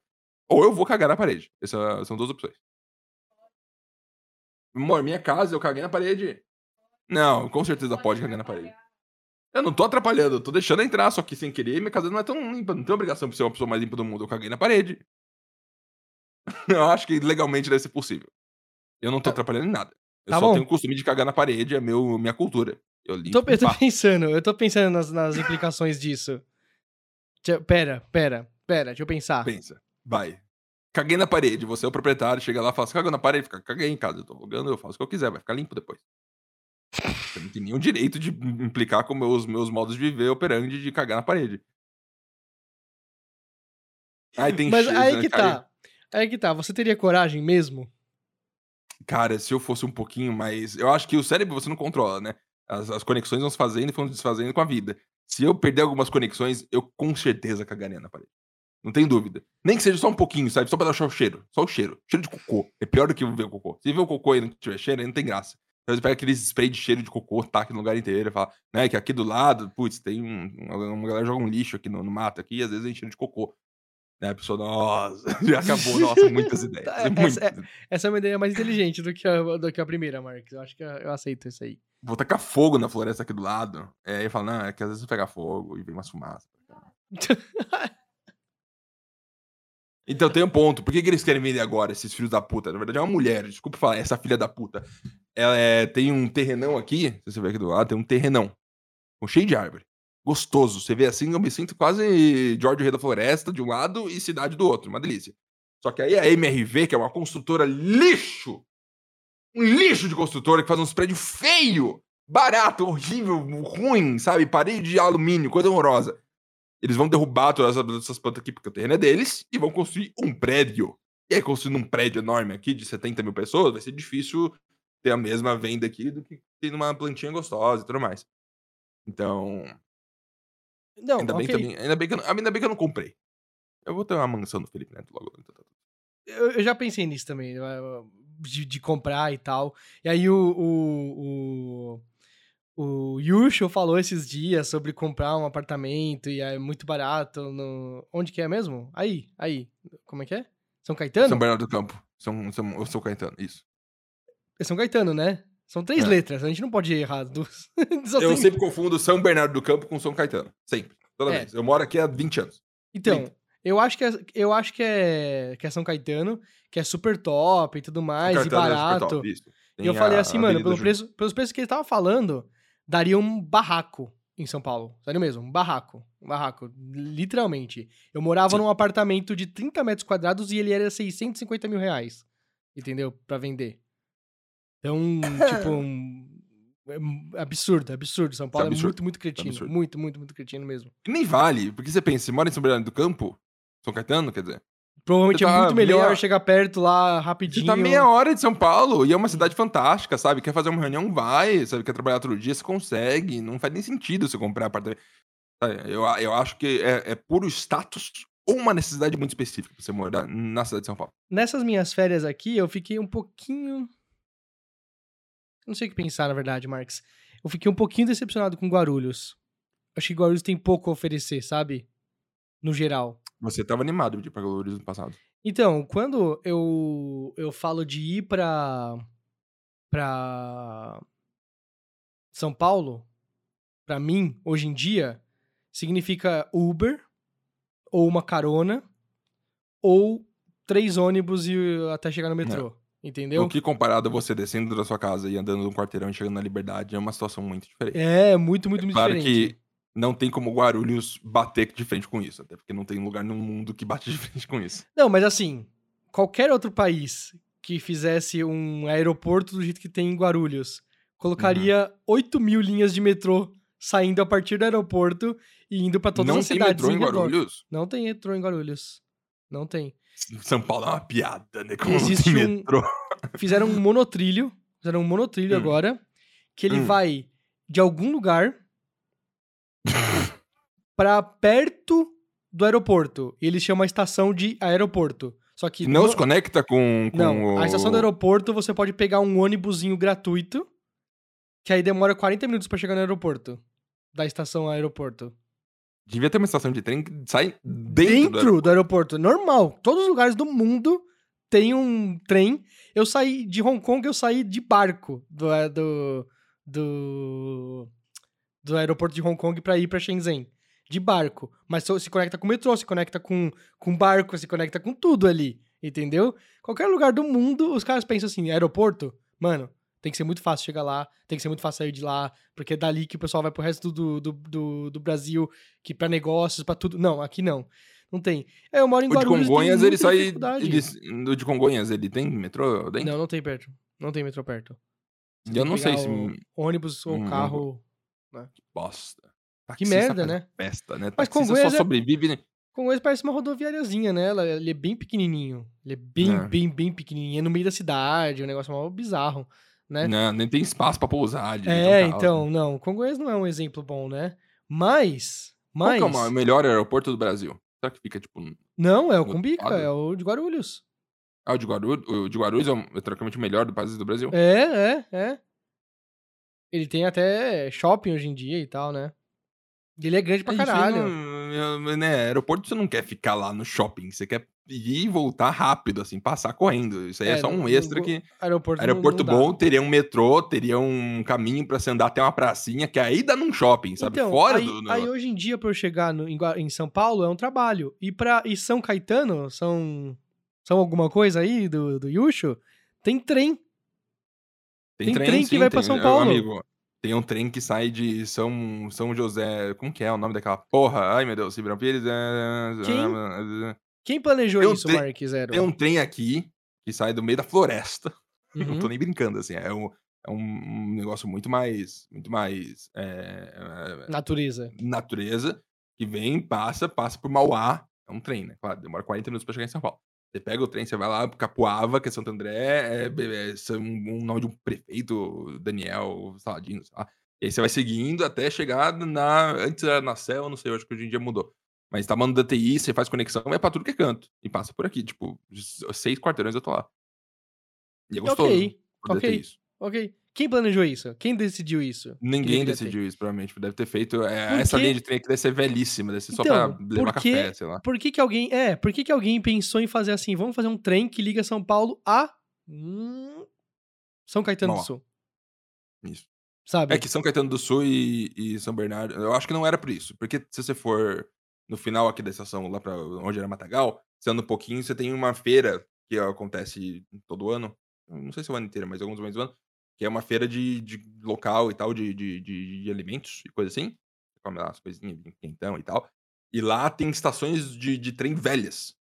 Ou eu vou cagar na parede. Essas são duas opções. Amor, minha casa, eu caguei na parede. Não, com certeza pode cagar na parede. Eu não tô atrapalhando, eu tô deixando entrar, só que sem querer, minha casa não é tão limpa, não tem obrigação de ser uma pessoa mais limpa do mundo. Eu caguei na parede. Eu acho que legalmente deve ser possível. Eu não tô atrapalhando em nada. Eu Tá só bom. tenho o costume de cagar na parede, é meu, minha cultura. Eu limpo. Tô, eu tô pensando, eu tô pensando nas, nas implicações disso. Deixa- Pera, pera, pera, deixa eu pensar. Pensa, vai. Caguei na parede, você é o proprietário, chega lá, fala, você cagou na parede, fica, caguei em casa, eu tô alugando, eu faço o que eu quiser, vai ficar limpo depois. Você não tem nenhum direito de implicar com meus, meus modos de viver operandi de cagar na parede. Aí tem Mas cheiro, aí né, que cara? tá. Aí que tá. Você teria coragem mesmo? Cara, se eu fosse um pouquinho mais. Eu acho que o cérebro você não controla, né? As, as conexões vão se fazendo e vão se desfazendo com a vida. Se eu perder algumas conexões, eu com certeza cagaria na parede. Não tem dúvida. Nem que seja só um pouquinho, sabe? Só pra deixar o cheiro. Só o cheiro. Cheiro de cocô. É pior do que ver o cocô. Se ver o cocô e não tiver cheiro, aí não tem graça. Então você pega aqueles spray de cheiro de cocô, taca no lugar inteiro e fala, né? Que aqui do lado, putz, tem um. Uma galera joga um lixo aqui no, no mato aqui, e às vezes tem cheiro de cocô. Né? A pessoa, nossa, já acabou, nossa, muitas ideias. Tá, essa muitas é- Essa é uma ideia mais inteligente do que a, do que a primeira, Marcos. Eu acho que eu, aceito isso aí. vou tacar fogo na floresta aqui do lado. É, aí fala, não, é que às vezes pega fogo e vem umas fumaças. Então tem um ponto. Por que, que eles querem vender agora, esses filhos da puta? Na verdade é uma mulher, desculpa falar, essa filha da puta. Ela é- tem um terrenão aqui, se você ver aqui do lado, tem um terrenão. Cheio de árvore. Gostoso. Você vê assim, eu me sinto quase George Rei da Floresta de um lado e cidade do outro. Uma delícia. Só que aí a MRV, que é uma construtora lixo, um lixo de construtora que faz uns prédios feio, barato, horrível, ruim, sabe? Parede de alumínio, coisa horrorosa. Eles vão derrubar todas essas plantas aqui porque o terreno é deles e vão construir um prédio. E aí, construindo um prédio enorme aqui de 70 mil pessoas, vai ser difícil ter a mesma venda aqui do que ter numa plantinha gostosa e tudo mais. Então. Não, ainda, bem que, eu- ainda, bem que eu, não- ainda bem que eu não comprei. Eu vou ter uma mansão do Felipe Neto logo. então tá. Eu, eu já pensei nisso também, eh, de, de comprar e tal. E aí o, o, o, o Yusho falou esses dias sobre comprar um apartamento e é muito barato no... Onde que é mesmo? Aí, aí. Como é que é? São Caetano? São Bernardo do Campo. São, são, eu sou Caetano, isso. É São Caetano, né? São três É. letras, a gente não pode errar duas. Eu sempre confundo São Bernardo do Campo com São Caetano. Sempre. Toda É. vez. Eu moro aqui há 20 anos. Então, eu acho que é, eu acho que é, que é São Caetano, que é super top e tudo mais, e é barato. top, isso. E eu Tem falei a assim, mano, pelo preço, pelos preços que ele tava falando, daria um barraco em São Paulo. Sério mesmo, um barraco. Um barraco, literalmente. Eu morava Sim. num apartamento de 30 metros quadrados e ele era 650 mil reais. Entendeu? Pra vender. Então, tipo, um, é absurdo, absurdo. São Paulo é, absurdo, muito, muito cretino. absurdo. Muito, muito, muito cretino mesmo. E nem vale, porque você pensa, você mora em São Bernardo do Campo, São Caetano, quer dizer, Provavelmente Você é tá muito melhor meia- chegar perto lá você rapidinho. tá meia hora de São Paulo e é uma cidade fantástica, sabe? Quer fazer uma reunião, vai, sabe? Quer trabalhar outro dia, você consegue. Não faz nem sentido você comprar apartamento. Eu, eu acho que é, é puro status ou uma necessidade muito específica pra você morar na cidade de São Paulo. Nessas minhas férias aqui, eu fiquei um pouquinho. Não sei o que pensar, na verdade, Marx. Eu fiquei um pouquinho decepcionado com Guarulhos. Acho que Guarulhos tem pouco a oferecer, sabe? No geral. Você tava animado de ir pra Guarulhos no passado. Então, quando eu, eu falo de ir pra. pra. São Paulo, pra mim, hoje em dia, significa Uber, ou uma carona, ou três ônibus e até chegar no metrô. Entendeu? O que comparado a você descendo da sua casa e andando num quarteirão e chegando na liberdade é uma situação muito diferente. É, muito, muito, muito claro diferente. que não tem como Guarulhos bater de frente com isso, até porque não tem lugar no mundo que bate de frente com isso. Não, mas assim, qualquer outro país que fizesse um aeroporto do jeito que tem em Guarulhos, colocaria Uhum. 8 mil linhas de metrô saindo a partir do aeroporto e indo pra todas não as tem cidades. metrô em. Guarulhos? Não tem metrô em Guarulhos. Não tem. São Paulo é uma piada, né? Como Existe não tem um- metrô. Fizeram um monotrilho, fizeram um monotrilho Hum. agora, que ele Hum. vai de algum lugar pra perto do aeroporto. E eles chamam a estação de aeroporto. Só que Não no- se conecta com, com Não, o... a estação do aeroporto você pode pegar um ônibusinho gratuito, que aí demora 40 minutos pra chegar no aeroporto. Da estação ao aeroporto. Devia ter uma estação de trem que sai dentro, Dentro, do do, aeroporto. Normal. Todos os lugares do mundo tem um trem. Eu saí de Hong Kong, eu saí de barco do, a- do, do, do aeroporto de Hong Kong pra ir pra Shenzhen. De barco. Mas se conecta com o metrô, se conecta com, com barco, se conecta com tudo ali. Entendeu? Qualquer lugar do mundo, os caras pensam assim, aeroporto, mano, tem que ser muito fácil chegar lá, tem que ser muito fácil sair de lá, porque é dali que o pessoal vai pro resto do, do, do, do Brasil, que pra negócios, pra tudo. Não, aqui não. Não tem. É, eu moro em O de Guarulhos. Congonhas, ele sai... Ele, o de Congonhas, ele tem metrô dentro? Não, não tem perto. Não tem metrô perto. Você eu não sei se... ônibus ou Hum, carro. Bosta. Que Taxista merda, faz né? Festa, né? Mas Taxista Congonhas só é- sobrevive... né? Congonhas parece uma rodoviáriazinha, né? Ela, ele é bem pequenininho. Ele é bem, É. bem, bem pequenininho. É no meio da cidade, um negócio mal bizarro, né? Não, nem tem espaço pra pousar. direito, É, carro. então, não. Congonhas não é um exemplo bom, né? Mas, Qual mas... que é o melhor aeroporto do Brasil? Será que fica, tipo... Não, é o Cumbica, é o de Guarulhos. Ah, o de Guarulhos, o de Guarulhos é, o, é teoricamente o melhor do país do Brasil? É, é, é. Ele tem até shopping hoje em dia e tal, né? E ele é grande pra caralho. não- né, aeroporto você não quer ficar lá no shopping, você quer ir e voltar rápido, assim, passar correndo. Isso aí é, É, só um no- extra no- que. Aeroporto, Aeroporto não bom, teria um metrô, teria um caminho pra você andar até uma pracinha, que aí dá num shopping, sabe? Então, Fora aí, do. do- aí hoje em dia, pra eu chegar no- em, em São Paulo, é um trabalho. E, pra, e São Caetano, são, são alguma coisa aí do, do Yusho, tem trem. Tem trem que vai pra São é, Paulo. Amigo, tem um trem que sai de São, São José. Como que é o nome daquela porra? Ai, meu Deus, Ribeirão Pires. é- Quem? Quem planejou Tem isso, tre- Mark Zero? Tem um trem aqui que sai do meio da floresta. Não Uhum. tô nem brincando, assim. É um, é um negócio muito mais. Muito mais. é, é, Natureza. natureza. Que vem, passa, passa por Mauá. É um trem, né? Claro, demora 40 minutos pra chegar em São Paulo. Você pega o trem, você vai lá pro Capuava, que é Santo André, é, é, é um, um nome de um prefeito, Daniel Saladino, sei lá. E aí você vai seguindo até chegar na. Antes era na Cel, não sei, eu acho que hoje em dia mudou. Mas tá mandando da TI, você faz conexão, é pra tudo que é canto. E passa por aqui. Tipo, seis quarteirões eu tô lá. E é gostoso. Ok, ok. isso. ok. Quem planejou isso? Quem decidiu isso? Que Ninguém ter? decidiu isso, provavelmente. Deve ter feito. é, essa linha de trem aqui deve ser velhíssima, deve ser só Então, pra levar por quê- café, sei lá. Por que, que alguém. É, por que, que alguém pensou em fazer assim? Vamos fazer um trem que liga São Paulo a. hum, São Caetano do. Sul. Isso. Sabe? É que São Caetano do Sul e, e São Bernardo, eu acho que não era por isso. Porque se você for no final aqui da estação, lá pra onde era Matagal, você anda um pouquinho, você tem uma feira que acontece todo ano. Não sei se é o ano inteiro, mas alguns momentos do ano. Que é uma feira de, de local e tal, de, de, de, de alimentos e coisa assim. Você come lá as coisinhas, quentão e tal. E lá tem estações de, de trem velhas.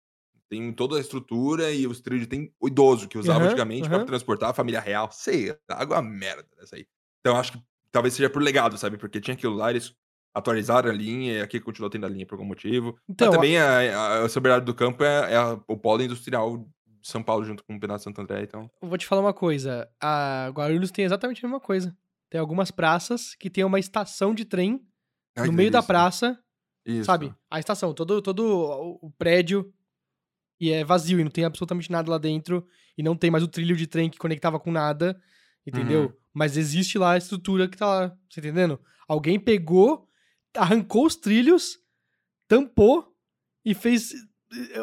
Tem toda a estrutura e os trilhos de trem idoso que usava Aham, antigamente aham. pra transportar a família real. Sei, água merda dessa aí. Então acho que talvez seja por legado, sabe? Porque tinha aquilo lá, eles atualizaram a linha, e aqui continuou tendo a linha por algum motivo. Então, Mas também a, a, a Bernardo do Campo é, é a- o polo industrial de São Paulo junto com o pedaço Santo André, então. eu vou te falar uma coisa. A Guarulhos tem exatamente a mesma coisa. Tem algumas praças que tem uma estação de trem Ai, no meio da praça, Isso. sabe? A estação, todo, todo o o prédio e é vazio e não tem absolutamente nada lá dentro e não tem mais o trilho de trem que conectava com nada, entendeu? Uhum. Mas existe lá a estrutura que tá lá, você entendendo? Alguém pegou, arrancou os trilhos, tampou e fez, eh,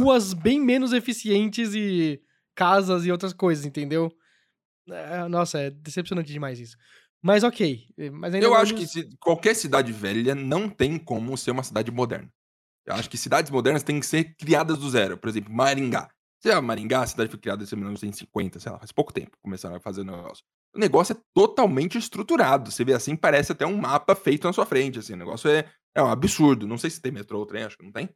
ruas bem menos eficientes e casas e outras coisas, entendeu? É, nossa, é decepcionante demais isso. Mas ok. eh, Mas Eu acho que se- qualquer cidade velha não tem como ser uma cidade moderna. Eu acho que cidades modernas têm que ser criadas do zero. Por exemplo, Maringá. Sei lá, Maringá, a cidade foi criada em 1950, sei lá, faz pouco tempo começaram a fazer o negócio. O negócio é totalmente estruturado. Você vê assim, parece até um mapa feito na sua frente. Assim, o negócio é, é um absurdo. Não sei se tem metrô ou trem, acho que não tem.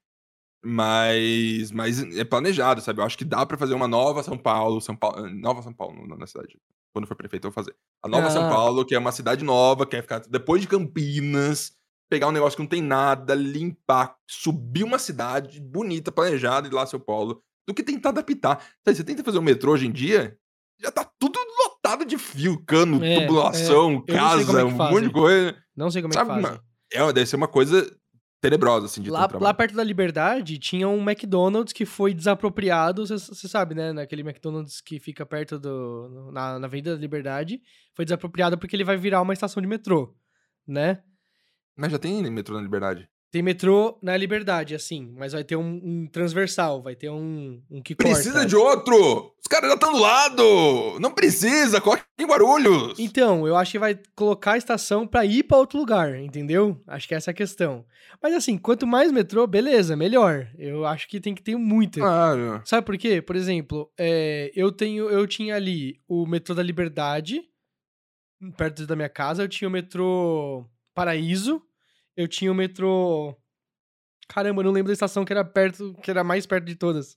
Mas, mas é planejado, sabe? Eu acho que dá pra fazer uma nova São Paulo, São Paulo, nova São Paulo na- cidade. Quando for prefeito, eu vou fazer. A nova São Ah. Paulo, que é uma cidade nova, que é ficar depois de Campinas, pegar um negócio que não tem nada, limpar, subir uma cidade bonita, planejada, e lá São Paulo, do que tentar adaptar. Sabe, você tenta fazer um metrô hoje em dia, já tá tudo lotado de fio, cano, É, tubulação, é. Casa, como é que um monte de coisa. Não sei como Sabe, é que fazem. É, deve ser uma coisa tenebrosa, assim, de Lá, lá perto da Liberdade tinha um McDonald's que foi desapropriado, você sabe, né? Naquele McDonald's que fica perto do. Na, na Avenida da Liberdade. Foi desapropriado porque ele vai virar uma estação de metrô, né? Mas já tem metrô na Liberdade. Tem metrô na Liberdade, assim, mas vai ter um, um transversal, vai ter um, um que Precisa corta. de outro! Os caras já estão do lado! Não precisa, coloca em Guarulhos! Então, eu acho que vai colocar a estação pra ir pra outro lugar, entendeu? Acho que essa é a questão. Mas assim, quanto mais metrô, beleza, melhor. Eu acho que tem que ter muito. Claro. Sabe por quê? Por exemplo, é, eu tenho, eu tinha ali o metrô da Liberdade, perto da minha casa, eu tinha o metrô Paraíso, eu tinha o metrô. Caramba, eu não lembro da estação que era perto, que era mais perto de todas.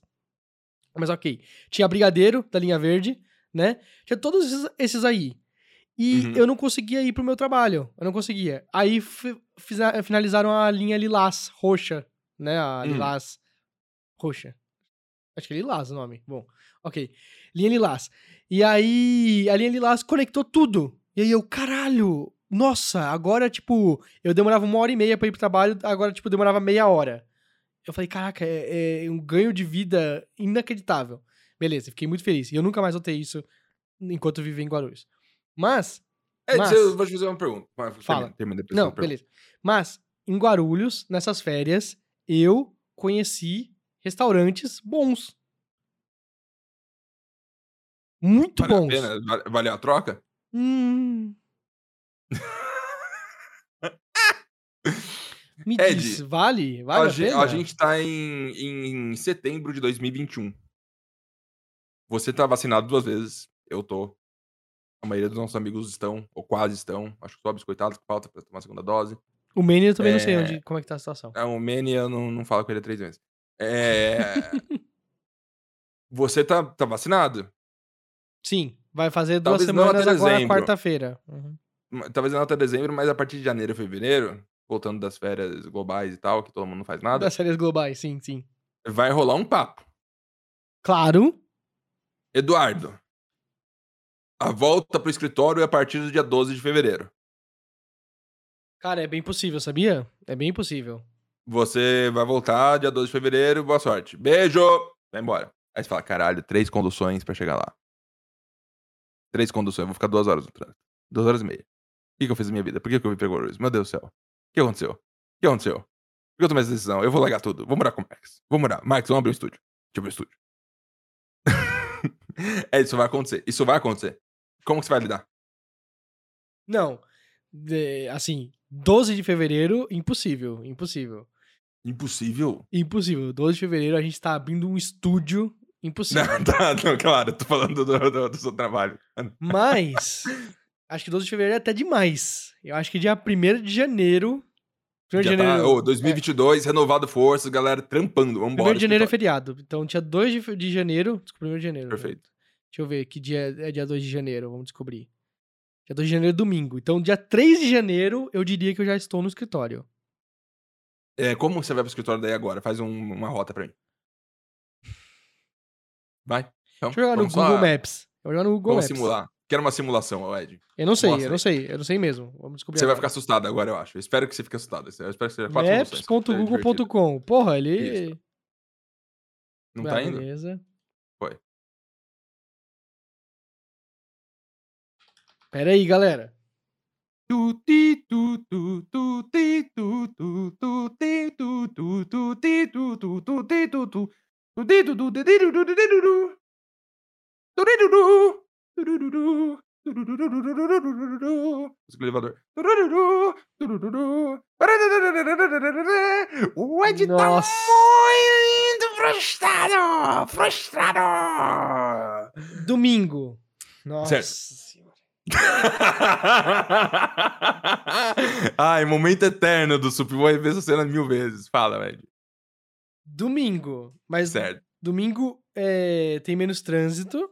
Mas ok. Tinha Brigadeiro, da linha verde, né? Tinha todos esses, esses aí. E Uhum. eu não conseguia ir pro meu trabalho. Eu não conseguia. Aí finalizaram a linha Lilás, roxa, né? A Hum. Lilás roxa. Acho que é Lilás o nome. Bom, ok. Linha Lilás. E aí, a linha Lilás conectou tudo. E aí eu, caralho, nossa, agora, tipo, eu demorava uma hora e meia pra ir pro trabalho, agora, tipo, demorava meia hora. Eu falei, caraca, é, é um ganho de vida inacreditável. Beleza, fiquei muito feliz. E eu nunca mais notei isso enquanto eu vivi em Guarulhos. Mas, É, Mas- eu vou te fazer uma pergunta. Fala. Termina, termina não, beleza. Mas, em Guarulhos, nessas férias, eu conheci restaurantes bons. Muito Vale a bons. pena? Vale- Valeu a troca? Hum. Me Ed, diz, vale? Vale a, a, pena? a gente tá em, em setembro de 2021. Você tá vacinado duas vezes. Eu tô. A maioria dos nossos amigos estão, ou quase estão. Acho que só biscoitados que falta pra tomar a segunda dose. O Mania eu também não sei É. onde, como é que tá a situação. É, o Manny, eu não, não falo com ele há três meses. É... Você tá, tá vacinado? Sim, vai fazer duas Talvez semanas agora, quarta-feira. Uhum. Talvez não até dezembro, mas a partir de janeiro, fevereiro, voltando das férias globais e tal, que todo mundo não faz nada, Das séries globais, sim, sim. vai rolar um papo. Claro. Eduardo, a volta pro escritório é a partir do dia 12 de fevereiro. Cara, é bem possível, sabia? É bem possível. Você vai voltar dia 12 de fevereiro, boa sorte. Beijo! Vai embora. Aí você fala, caralho, três conduções pra chegar lá. Três conduções, eu vou ficar duas horas no trânsito. Duas horas e meia. O que, que eu fiz na minha vida? Por que, que eu vim pra Guarulhos? Meu Deus do céu. O que aconteceu? O que aconteceu? Por que eu tomei essa decisão? Eu vou largar tudo. Vou morar com o Marx. Vou morar. Marx, vamos abrir um estúdio. Deixa eu abrir um estúdio. é, isso vai acontecer. Isso vai acontecer. Como que você vai lidar? Não. de- assim, 12 de fevereiro, impossível. Impossível. Impossível? Impossível. 12 de fevereiro a gente tá abrindo um estúdio. Impossível. Não, tá, não, claro, tô falando do, do- do seu trabalho. Mas, acho que 12 de fevereiro é até demais. Eu acho que dia 1 de janeiro. 1 de Já janeiro. tá, ô, 2022, renovado forças, galera trampando. Vambora. 1 de janeiro é feriado. Então, dia 2 de, de janeiro. Desculpa, 1 de janeiro. né? Perfeito. Deixa eu ver que dia é dia 2 de janeiro. Vamos descobrir. Dia 2 de janeiro é domingo. Então, dia 3 de janeiro, eu diria que eu já estou no escritório. É, como você vai pro escritório daí agora? Faz um- uma rota pra mim. Vai. Então, Deixa eu jogar no vamos Google lá. Maps. Eu vou jogar no Google Vamos Maps. simular. Quero uma simulação, Ed. Eu não sei, Mostra eu não sei. Eu não sei mesmo. Vamos descobrir Você vai agora. ficar assustado agora, eu acho. Eu espero que você fique assustado. Eu espero que seja quatro. É. Maps.google.com. Porra, ele. Isso. Não Ah, tá indo? Beleza. Foi. Pera aí, galera. Música do elevador. O Ed tá Nossa. tá muito frustrado! Frustrado! Domingo. Nossa. Senhora. Ai, momento eterno do Sup. Vou rever essa cena mil vezes. Fala, velho. Domingo. Mas certo. domingo é, tem menos trânsito.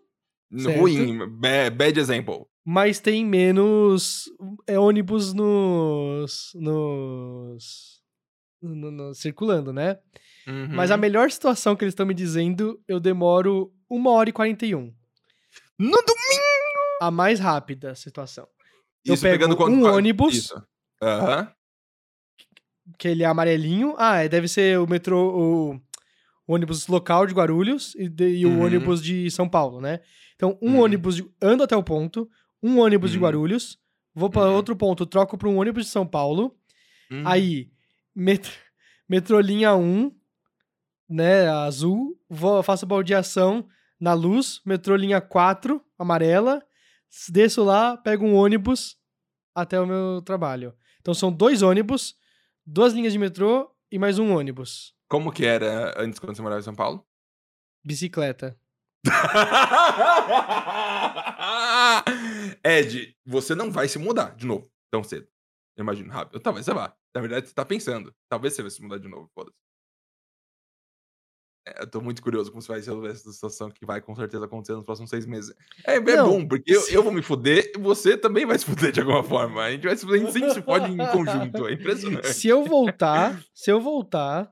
Certo. Ruim. ba- Bad example. mas tem menos é, ônibus nos. nos. no- no- circulando, né? Mas a Uhum. melhor situação que eles estão me dizendo, eu demoro 1 hora e 41. No domingo! A mais rápida situação. Eu Isso pego pegando um ônibus. Isso. Aham. que ele é amarelinho. Ah, é, deve ser o metrô, o, o ônibus local de Guarulhos e, de- e o Uhum. ônibus de São Paulo, né? Então, um Uhum. ônibus de, ando até o ponto, um ônibus de Uhum. Guarulhos, vou para Uhum. outro ponto, troco para um ônibus de São Paulo. Uhum. Aí, met, metrolinha 1, né, azul, vou, faço baldeação na luz, metrolinha 4, amarela, desço lá, pego um ônibus até o meu trabalho. Então são dois ônibus, duas linhas de metrô e mais um ônibus. Como que era antes quando você morava em São Paulo? Bicicleta. Ed, você não vai se mudar de novo tão cedo. Eu imagino, rápido. Talvez você vá. Na verdade, você tá pensando. Talvez você vai se mudar de novo, foda-se. É, eu tô muito curioso como você vai resolver essa situação que vai com certeza acontecer nos próximos seis meses. É, é Não, bom, porque eu, eu vou me fuder e você também vai se fuder de alguma forma. A gente vai se fuder, a gente sempre se em conjunto. É impressionante. Se eu voltar, se eu voltar,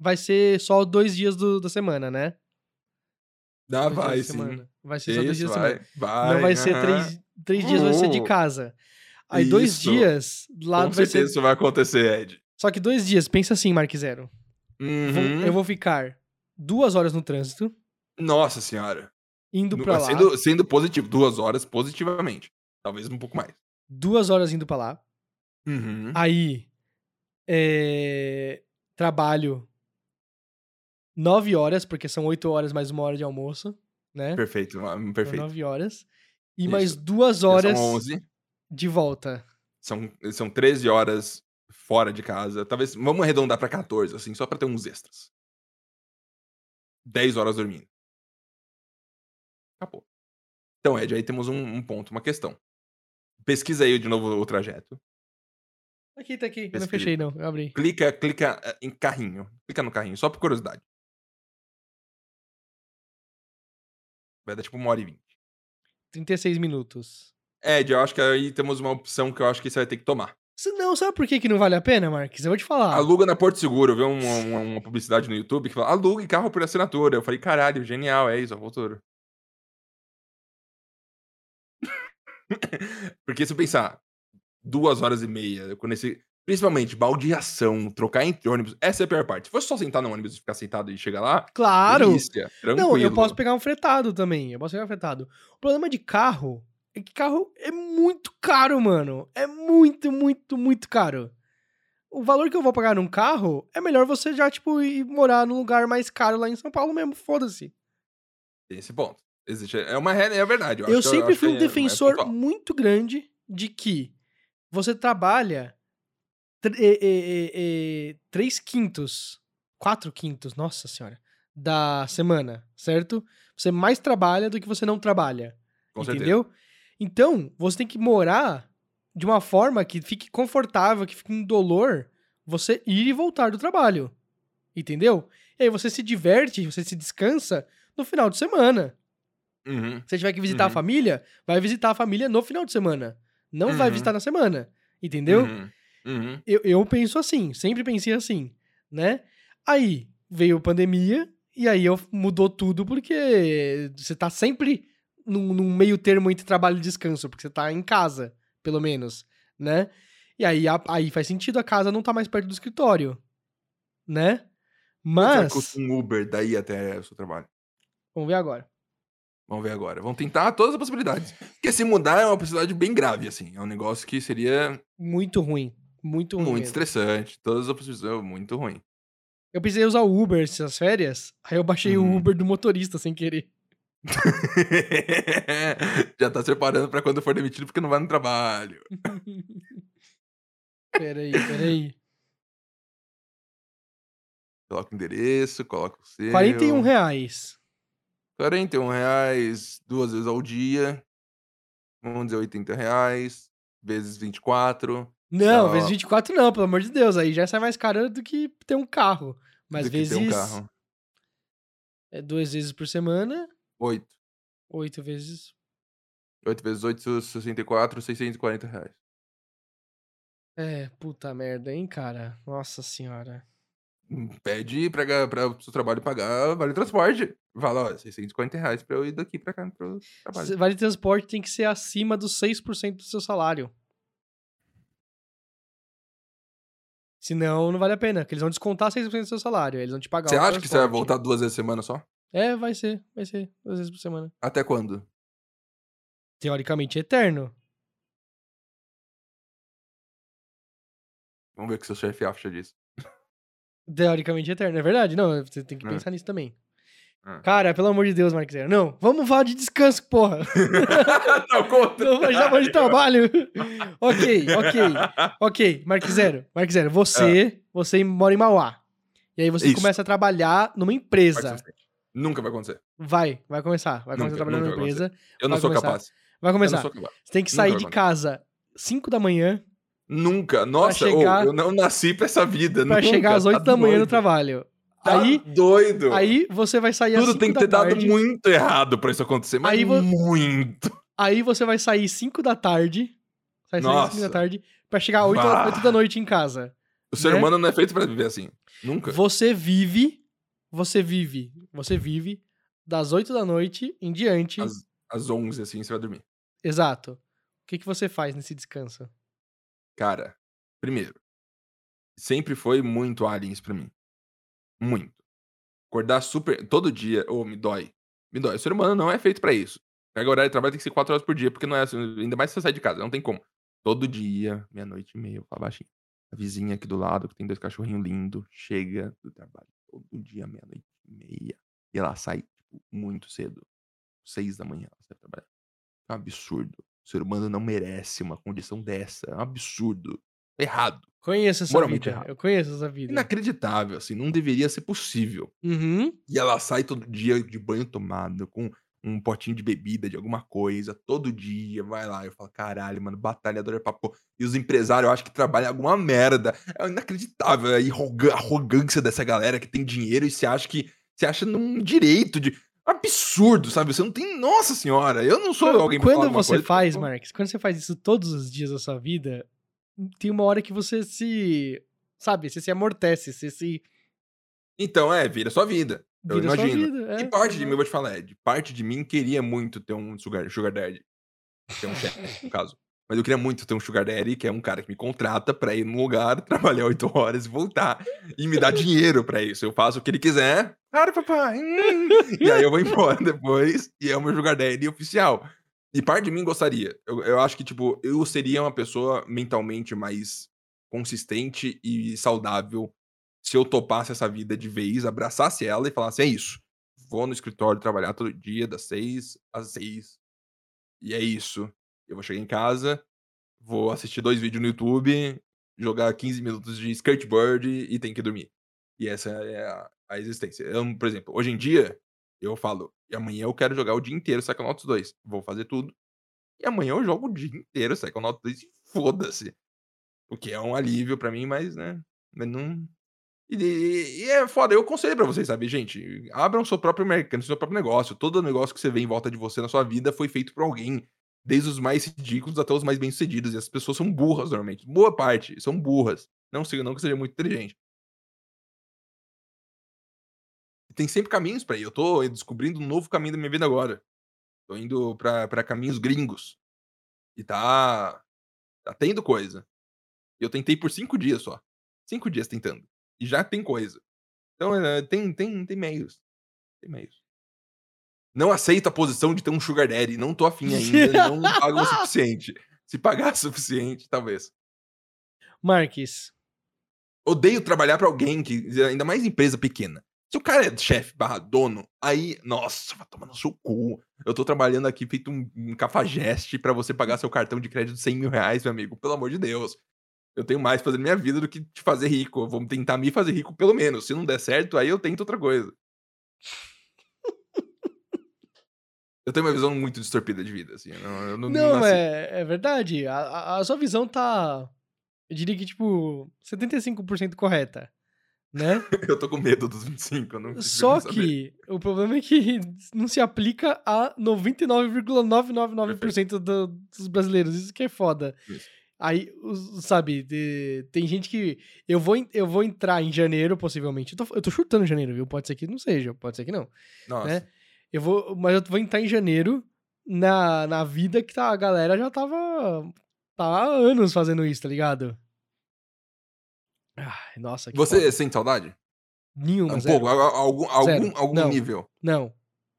vai ser só dois dias do- da semana, né? Dá, Dois vai da sim. semana. Vai ser só dois Isso, dias da vai, semana. vai. Não vai ser aham. três, três dias, vai ser de Uh, casa. Aí dois isso. dias lá Com vai certeza ser. isso vai acontecer, Ed. Só que dois dias, pensa assim, Mark Zero. Uhum. Eu vou ficar duas horas no trânsito, Nossa senhora. indo pra lá. sendo, sendo positivo, duas horas positivamente. Talvez um pouco mais. Duas horas indo pra lá. Uhum. Aí. é, Trabalho nove horas, porque são oito horas mais uma hora de almoço, né? Perfeito, Então, perfeito. nove horas. E Isso. mais duas horas São 11, de volta. são, são 13 horas fora de casa. Talvez, vamos arredondar pra 14, assim, só pra ter uns extras. 10 horas dormindo. Acabou. Então, Ed, aí temos um, um ponto, uma questão. Pesquisa aí de novo o trajeto. Aqui, tá aqui. Eu não fechei, não. Eu abri. Clica, clica eh, em carrinho. Clica no carrinho, só por curiosidade. Vai dar tipo uma hora e vinte. 36 minutos. Ed, eu acho que aí temos uma opção que eu acho que você vai ter que tomar. Não, sabe por que, que não vale a pena, Marques? Eu vou te falar. Aluga na Porto Seguro. Eu vi uma, uma- uma publicidade no YouTube que fala alugue carro por assinatura. Eu falei, caralho, genial, é isso, é o futuro. Porque se eu pensar duas horas e meia, quando esse. Principalmente, baldeação, trocar entre ônibus, essa é a pior parte. Se fosse só sentar no ônibus e ficar sentado e chegar lá, Claro! delícia, tranquilo. Não, eu posso pegar um fretado também. Eu posso pegar um fretado. O problema de carro é que carro é muito caro, mano. É muito, muito, muito caro. O valor que eu vou pagar num carro é melhor você já, tipo, ir morar num lugar mais caro lá em São Paulo mesmo. Foda-se. Tem esse ponto. Existe, é uma é verdade. Eu, que- sempre acho fui um é- é defensor pontual. muito grande de que você trabalha tr- e- e- e- e- três quintos, quatro quintos, nossa senhora, da semana, certo? Você mais trabalha do que você não trabalha. Com certeza. entendeu? Então, você tem que morar de uma forma que fique confortável, que fique indolor você ir e voltar do trabalho. Entendeu? E aí você se diverte, você se descansa no final de semana. Uhum. Se tiver que visitar a Uhum. família, vai visitar a família no final de semana. Não vai Uhum. visitar na semana. Entendeu? Uhum. Uhum. Eu, eu penso assim, sempre pensei assim, né? Aí veio a pandemia e aí eu, mudou tudo porque você tá sempre num, num meio termo entre trabalho e descanso, porque você tá em casa, pelo menos, né? E aí, a- aí faz sentido a casa não tá mais perto do escritório, né? Mas, custa um Uber daí até o seu trabalho? vamos ver agora. Vamos ver agora. Vamos tentar todas as possibilidades. Porque se mudar é uma possibilidade bem grave, assim. É um negócio que seria Muito ruim, muito ruim. muito mesmo. estressante. Todas as possibilidades muito ruim. Eu precisei usar o Uber essas férias, aí eu baixei o Uhum. Uber do motorista sem querer. Já tá se preparando pra quando for demitido porque não vai no trabalho. Peraí, peraí. Coloca o endereço, coloca o seu. 41 reais. 41 reais duas vezes ao dia. Vamos dizer 80 reais. Vezes 24. Não, Só- vezes 24 não, pelo amor de Deus. Aí já sai mais caro do que ter um carro. Mas do que vezes. ter um carro. É duas vezes por semana, 8. oito vezes. 8 vezes 8, 64, 640 reais. É, puta merda, hein, cara? Nossa senhora. Hum, Pede pra, pra o seu trabalho pagar vale transporte. Fala, ó, 640 reais pra eu ir daqui pra cá pro trabalho. Vale transporte tem que ser acima dos 6% do seu salário. Senão, não vale a pena, porque eles vão descontar 6% do seu salário. Eles vão te pagar Você acha que você vai voltar duas vezes por semana só? É, vai ser, vai ser. Duas vezes por semana. Até quando? Teoricamente eterno. Vamos ver o que seu chefe acha disso. Teoricamente eterno, é verdade? Não, você tem que É. pensar nisso também. É. Cara, pelo amor de Deus, Zero. Não, vamos falar de descanso, porra. Não, conta. Não, já vamos de trabalho. ok, ok, ok. Marques Zero, Zero, você, você mora em Mauá. E aí você Ah. Isso. começa a trabalhar numa empresa. Nunca vai acontecer. Vai, vai começar. Vai começar Nunca, a trabalhar numa empresa. Eu não sou começar. capaz. Vai começar. Você tem que sair de casa 5 da manhã Nunca. Nossa, chegar- eu não nasci pra essa vida. pra nunca. chegar às 8 Tá da manhã no doido. trabalho. Tá Aí, doido. aí você vai sair às Tudo 5 tem que da ter dado muito errado pra isso acontecer. Mas Aí vo- muito. Aí você vai sair 5 da tarde. Sai 5 da tarde pra chegar às 8, Bah. 8 da noite em casa. O ser Né? humano não é feito pra viver assim. Nunca. Você vive, você vive, você vive das 8 da noite em diante. Às, às 11, assim, você vai dormir. Exato. O que, que você faz nesse descanso? Cara, primeiro, sempre foi muito aliens pra mim. Muito. Acordar super. Todo dia, ô, me dói. Me dói. O ser humano não é feito pra isso. Pega horário de trabalho tem que ser 4 horas por dia, porque não é assim. Ainda mais se você sai de casa, não tem como. Todo dia, meia-noite e meia, eu baixinho. A vizinha aqui do lado, que tem dois cachorrinhos lindos, chega do trabalho todo dia, meia-noite e meia. E ela sai, tipo, muito cedo. Seis da manhã, ela sai trabalhar. É um absurdo. O ser humano não merece uma condição dessa. É um absurdo. Errado. Conheço essa Moralmente vida. errado. Eu conheço essa vida. Inacreditável, assim. Não deveria ser possível. Uhum. E ela sai todo dia de banho tomado, com um potinho de bebida, de alguma coisa, todo dia, vai lá. Eu falo, caralho, mano, batalhador é papo. E os empresários, eu acho que trabalham alguma merda. É inacreditável a arrogância dessa galera que tem dinheiro e se acha que. Se acha num direito de. Absurdo, sabe? Você não tem. Nossa senhora, eu não sou alguém pra falar Quando você coisa, faz, Marques, quando você faz isso todos os dias da sua vida, tem uma hora que você se. Sabe, você se amortece, você se. Então, é, vira sua vida. Eu Vira sua imagino. vida. E é, parte de mim, eu vou te falar, é, de parte de mim queria muito ter um sugar, sugar daddy. Ter um chefe, no caso. Mas eu queria muito ter um sugar daddy, que é um cara que me contrata pra ir num lugar, trabalhar oito horas e voltar. E me dar dinheiro pra isso. Eu faço o que ele quiser. Claro, papai. hum. E aí eu vou embora depois. E é o meu sugar daddy oficial. E parte de mim gostaria. Eu, eu acho que, tipo, eu seria uma pessoa mentalmente mais consistente e saudável se eu topasse essa vida de vez, abraçasse ela e falasse: é isso. Vou no escritório trabalhar todo dia, das seis às seis. E é isso. Eu vou chegar em casa, vou assistir dois vídeos no YouTube, jogar 15 minutos de skateboard e tem que dormir. E essa é a, a existência. Eu, por exemplo, hoje em dia, eu falo, e amanhã eu quero jogar o dia inteiro Psychonauts 2. Vou fazer tudo. E amanhã eu jogo o dia inteiro Psychonauts 2 e foda-se. O que é um alívio pra mim, mas, né, mas não... E, e- e é foda, eu aconselho pra vocês, sabe, gente? Abram seu próprio mercado, seu próprio negócio. Todo negócio que você vê em volta de você na sua vida foi feito por alguém. Desde os mais ridículos até os mais bem-sucedidos. E as pessoas são burras, normalmente. Boa parte, são burras. Não, não que seja muito inteligente. Tem sempre caminhos pra ir. Eu tô descobrindo um novo caminho da minha vida agora. Tô indo pra, pra caminhos gringos. E tá. Tá tendo coisa. Eu tentei por cinco dias só. Cinco dias tentando. E já tem coisa. Então, é, tem, tem, tem meios. Tem meios. Não aceito a posição de ter um sugar daddy. Não tô afim ainda. não pagam o suficiente. Se pagar o suficiente, talvez. Marques, Odeio trabalhar pra alguém que. Ainda mais empresa pequena. Se o cara é chefe barra dono, aí, nossa, vai tomar no seu cu. Eu tô trabalhando aqui feito um, um cafajeste pra você pagar seu cartão de crédito de 100 mil reais, meu amigo. Pelo amor de Deus. Eu tenho mais pra fazer na minha vida do que te fazer rico. Vamos tentar me fazer rico, pelo menos. Se não der certo, aí eu tento outra coisa. Eu tenho uma visão muito distorpida de vida, assim. Eu não, eu não, Não, é, é verdade. A, a- a sua visão tá. Eu diria que, tipo, 75% correta. Né? Eu tô com medo dos 25. Eu não Só que o problema é que não se aplica a 99,999% do- dos brasileiros. Isso que é foda. Isso. Aí, os- sabe, de- tem gente que. Eu vou, eu vou entrar em janeiro, possivelmente. Eu tô, eu tô chutando janeiro, viu? Pode ser que não seja, pode ser que não. Nossa. né? Eu vou, mas eu vou entrar em janeiro na, na vida que tá, a galera já tava, tava há anos fazendo isso, tá ligado? Ai, nossa, Você foda. sente saudade? Nenhuma, Um zero. pouco, algum, algum, Zero. algum Não. nível. Não.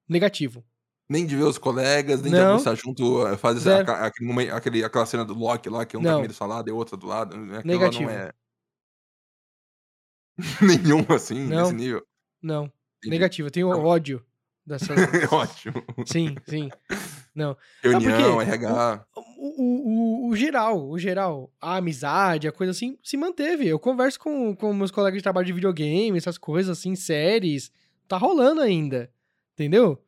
Negativo. Nem de ver os colegas, nem de Não. almoçar junto, eh, fazer Zero. aca- aquele, momento- aquele, aquela cena do Loki lá, que um tá Não. comendo salada e outro do lado. né, Aquilo Negativo. não é. Nenhum assim, Não. nesse nível. Não. Entendi. Negativo. Eu tenho ódio dessa. Ótimo. sim, sim. Não. Reunião, porque RH. O, o, o, o geral, o geral, a amizade, a coisa assim, se manteve. Eu converso com, com meus colegas de trabalho de videogame, essas coisas assim, séries. Tá rolando ainda. Entendeu?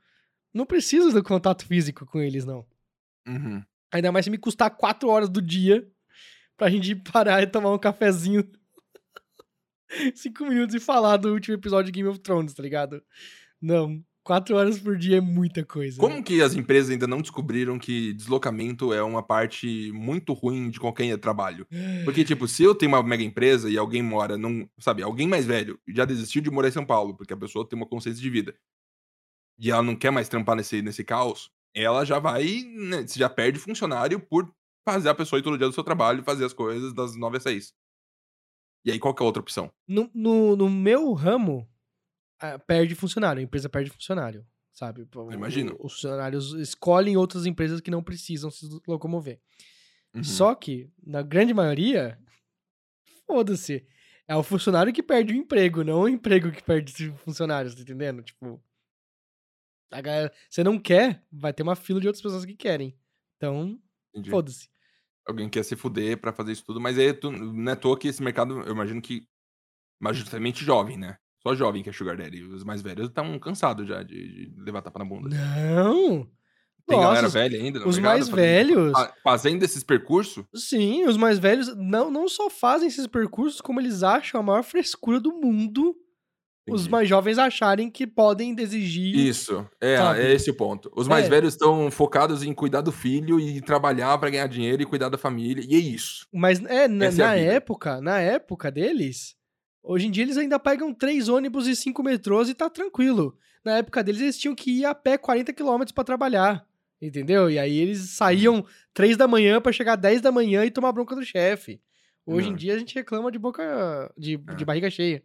Não preciso do contato físico com eles, não. Uhum. Ainda mais se me custar quatro horas do dia pra gente parar e tomar um cafezinho. Cinco minutos e falar do último episódio de Game of Thrones, tá ligado? Não. Quatro horas por dia é muita coisa. Como que as empresas ainda não descobriram que deslocamento é uma parte muito ruim de qualquer trabalho? Porque, tipo, se eu tenho uma mega empresa e alguém mora num. Sabe, alguém mais velho já desistiu de morar em São Paulo, porque a pessoa tem uma consciência de vida. E ela não quer mais trampar nesse, nesse caos, ela já vai. Né, você já perde funcionário por fazer a pessoa ir todo dia do seu trabalho e fazer as coisas das 9 às 6. E aí, qual que é a outra opção? No, no, no meu ramo, perde funcionário, a empresa perde funcionário, sabe? O- Os funcionários escolhem outras empresas que não precisam se locomover. Uhum. Só que, na grande maioria, foda-se. É o funcionário que perde o emprego, não o emprego que perde os funcionários, tá entendendo? Tipo, a galera, você não quer, vai ter uma fila de outras pessoas que querem. Então, foda-se. alguém quer se fuder pra fazer isso tudo, mas aí tu, não é toa que esse mercado, eu imagino que majoritariamente jovem, né? Só jovem que é sugar daddy. Os mais velhos estão cansados já de, de levar tapa na bunda. Não! Tem Nossa, galera os- velha ainda, os mais fazendo- velhos. fa- Fazendo esses percursos. Sim, os mais velhos não, não só fazem esses percursos, como eles acham a maior frescura do mundo os Entendi. mais jovens acharem que podem exigir. Isso, é, Sabe? é esse o ponto. Os mais É. velhos estão focados em cuidar do filho e trabalhar pra ganhar dinheiro e cuidar da família. E é isso. Mas é, na, é na época, na época deles, hoje em dia eles ainda pegam três ônibus e cinco metrôs e tá tranquilo. Na época deles, eles tinham que ir a pé 40 quilômetros pra trabalhar. Entendeu? E aí eles saíam três da manhã pra chegar 10 da manhã e tomar bronca do chefe. Hoje em dia a gente reclama de boca. de, de É. barriga cheia.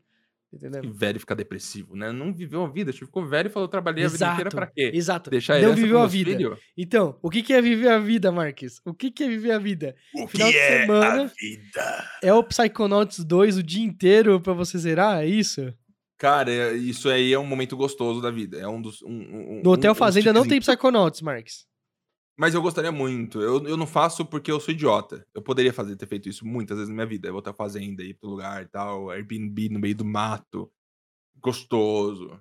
Entendeu? E velho fica depressivo, né? Não viveu a vida. Ficou velho e falou: trabalhei a vida inteira pra quê? Exato. Deixar Não viveu a vida. filhos? Então, o que que é viver a vida, Marques? O que que é viver a vida? O Final de semana- vida? É o Psychonauts 2 o dia inteiro pra você zerar? É isso? Cara, é- isso aí é um momento gostoso da vida. É um dos. Um, um- No Hotel um- Fazenda não tem. Psychonauts, Marques. Mas eu gostaria muito. Eu, eu não faço porque eu sou idiota. Eu poderia fazer, ter feito isso muitas vezes na minha vida. Eu vou até a fazenda, ir pro lugar e tal, Airbnb no meio do mato. Gostoso.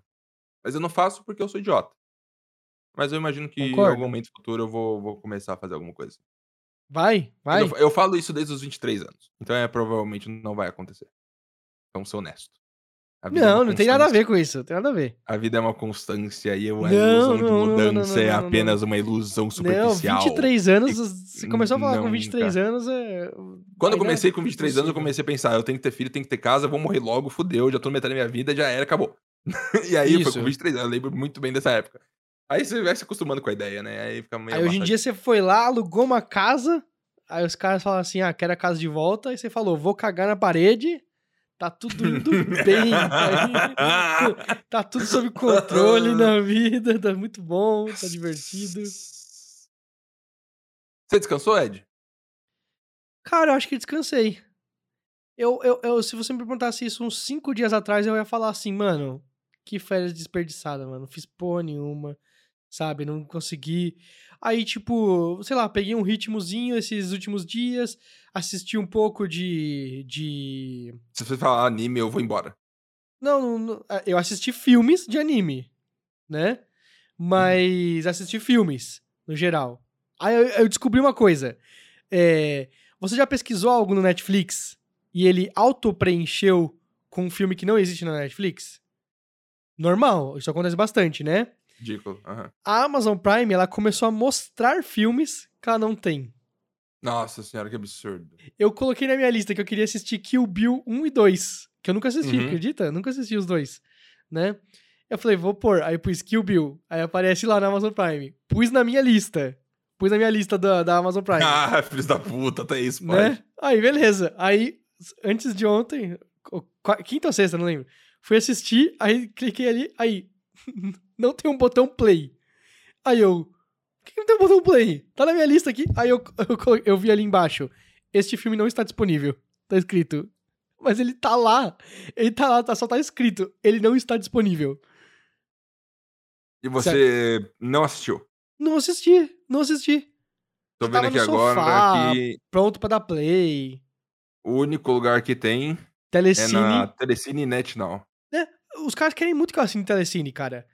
Mas eu não faço porque eu sou idiota. Mas eu imagino que em Concordo. algum momento futuro eu vou, vou começar a fazer alguma coisa. Vai, vai. Eu, eu falo isso desde os 23 anos. Então é provavelmente não vai acontecer. Então sou honesto. É Não, uma não tem nada a ver com isso. Não tem nada a ver. A vida é uma constância e a Não, ilusão de não, não, não, mudança não, é não, não, apenas uma ilusão Não, superficial. 23 anos. E- Você começou a falar com Nunca. 23 anos. É... Quando eu comecei com 23 anos, eu comecei a pensar, eu tenho que ter filho, tenho que ter casa, vou morrer logo, fudeu, já tô metade da minha vida, já era, acabou. e aí foi Isso. com 23 anos, eu lembro muito bem dessa época. Aí você vai se acostumando com a ideia, né? Aí fica meio Aí hoje em dia você foi lá, alugou uma casa. Aí os caras falam assim: ah, quero a casa de volta. Aí você falou: vou cagar na parede. Tá tudo indo bem. Tá, tá tudo sob controle na vida. Tá muito bom, tá divertido. Você descansou, Ed? Cara, eu acho que descansei. Eu, eu, eu, se você me perguntasse isso uns cinco dias atrás, eu ia falar assim, mano, que férias desperdiçada, mano. Não fiz porra nenhuma, sabe? Não consegui. Aí, tipo, sei lá, peguei um ritmozinho esses últimos dias, assisti um pouco de. de... Se você falar anime, eu vou embora. Não, não, não, é, eu assisti filmes de anime, né? Mas assisti filmes, no geral. Aí eu, eu descobri uma coisa. É, você já pesquisou algo no Netflix e ele auto-preencheu com um filme que não existe na Netflix? Normal, isso acontece bastante, né? Ridículo. aham. A Amazon Prime, ela começou a mostrar filmes que ela não tem. Nossa senhora, que absurdo. Eu coloquei na minha lista que eu queria assistir Kill Bill 1 e 2, que eu nunca assisti, Uhum. acredita? Nunca assisti os dois, né? Eu falei, vou pôr. Aí pus Kill Bill. Aí aparece lá na Amazon Prime. Pus na minha lista. Pus na minha lista da, da Amazon Prime. Ah, filhos da puta, até isso, pode. né? Aí, beleza. Aí, antes de ontem, quinta ou sexta, não lembro. Fui assistir, aí cliquei ali, aí, não tem um botão play. Aí eu, por que não tem um botão play? Tá na minha lista aqui. Aí eu, eu, eu vi ali embaixo, este filme não está disponível. Tá escrito. Mas ele tá lá. Ele tá lá, tá, só tá escrito. Ele não está disponível. E você não assistiu. Não assisti, não assisti. Tô vendo aqui agora que Pronto pra dar play. o único lugar que tem é Telecine. na Telecine Net Now. Os caras querem muito que eu assine Telecine, cara.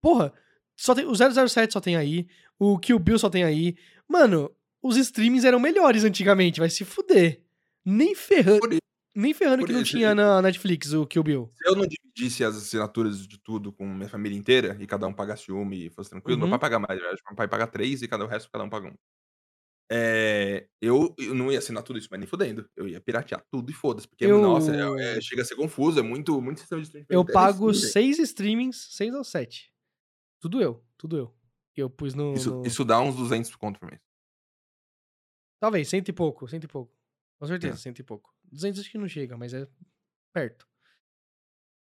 Porra, só tem, o 007 só tem aí, o Kill Bill só tem aí. Mano, os streamings eram melhores antigamente, vai se fuder. Nem ferrando, nem ferrando que não isso, tinha na Netflix o Kill Bill. Se eu não dividisse as assinaturas de tudo com minha família inteira e cada um pagasse uma e fosse tranquilo, Uhum. meu pai paga mais, meu pai paga três e cada o resto cada um paga um. É, eu, eu não ia assinar tudo isso, mas nem fudendo. Eu ia piratear tudo e foda-se. Porque, Eu- nossa, é- é- chega a ser confuso, é muito, muito sistema de streaming. Eu pago seis streamings, seis ou sete. Tudo eu, tudo eu. Eu pus no. Isso, no- isso dá uns 200 conto por mês. Talvez, cento e pouco, cento e pouco. Com certeza, É. cento e pouco. 200 acho que não chega, mas é perto.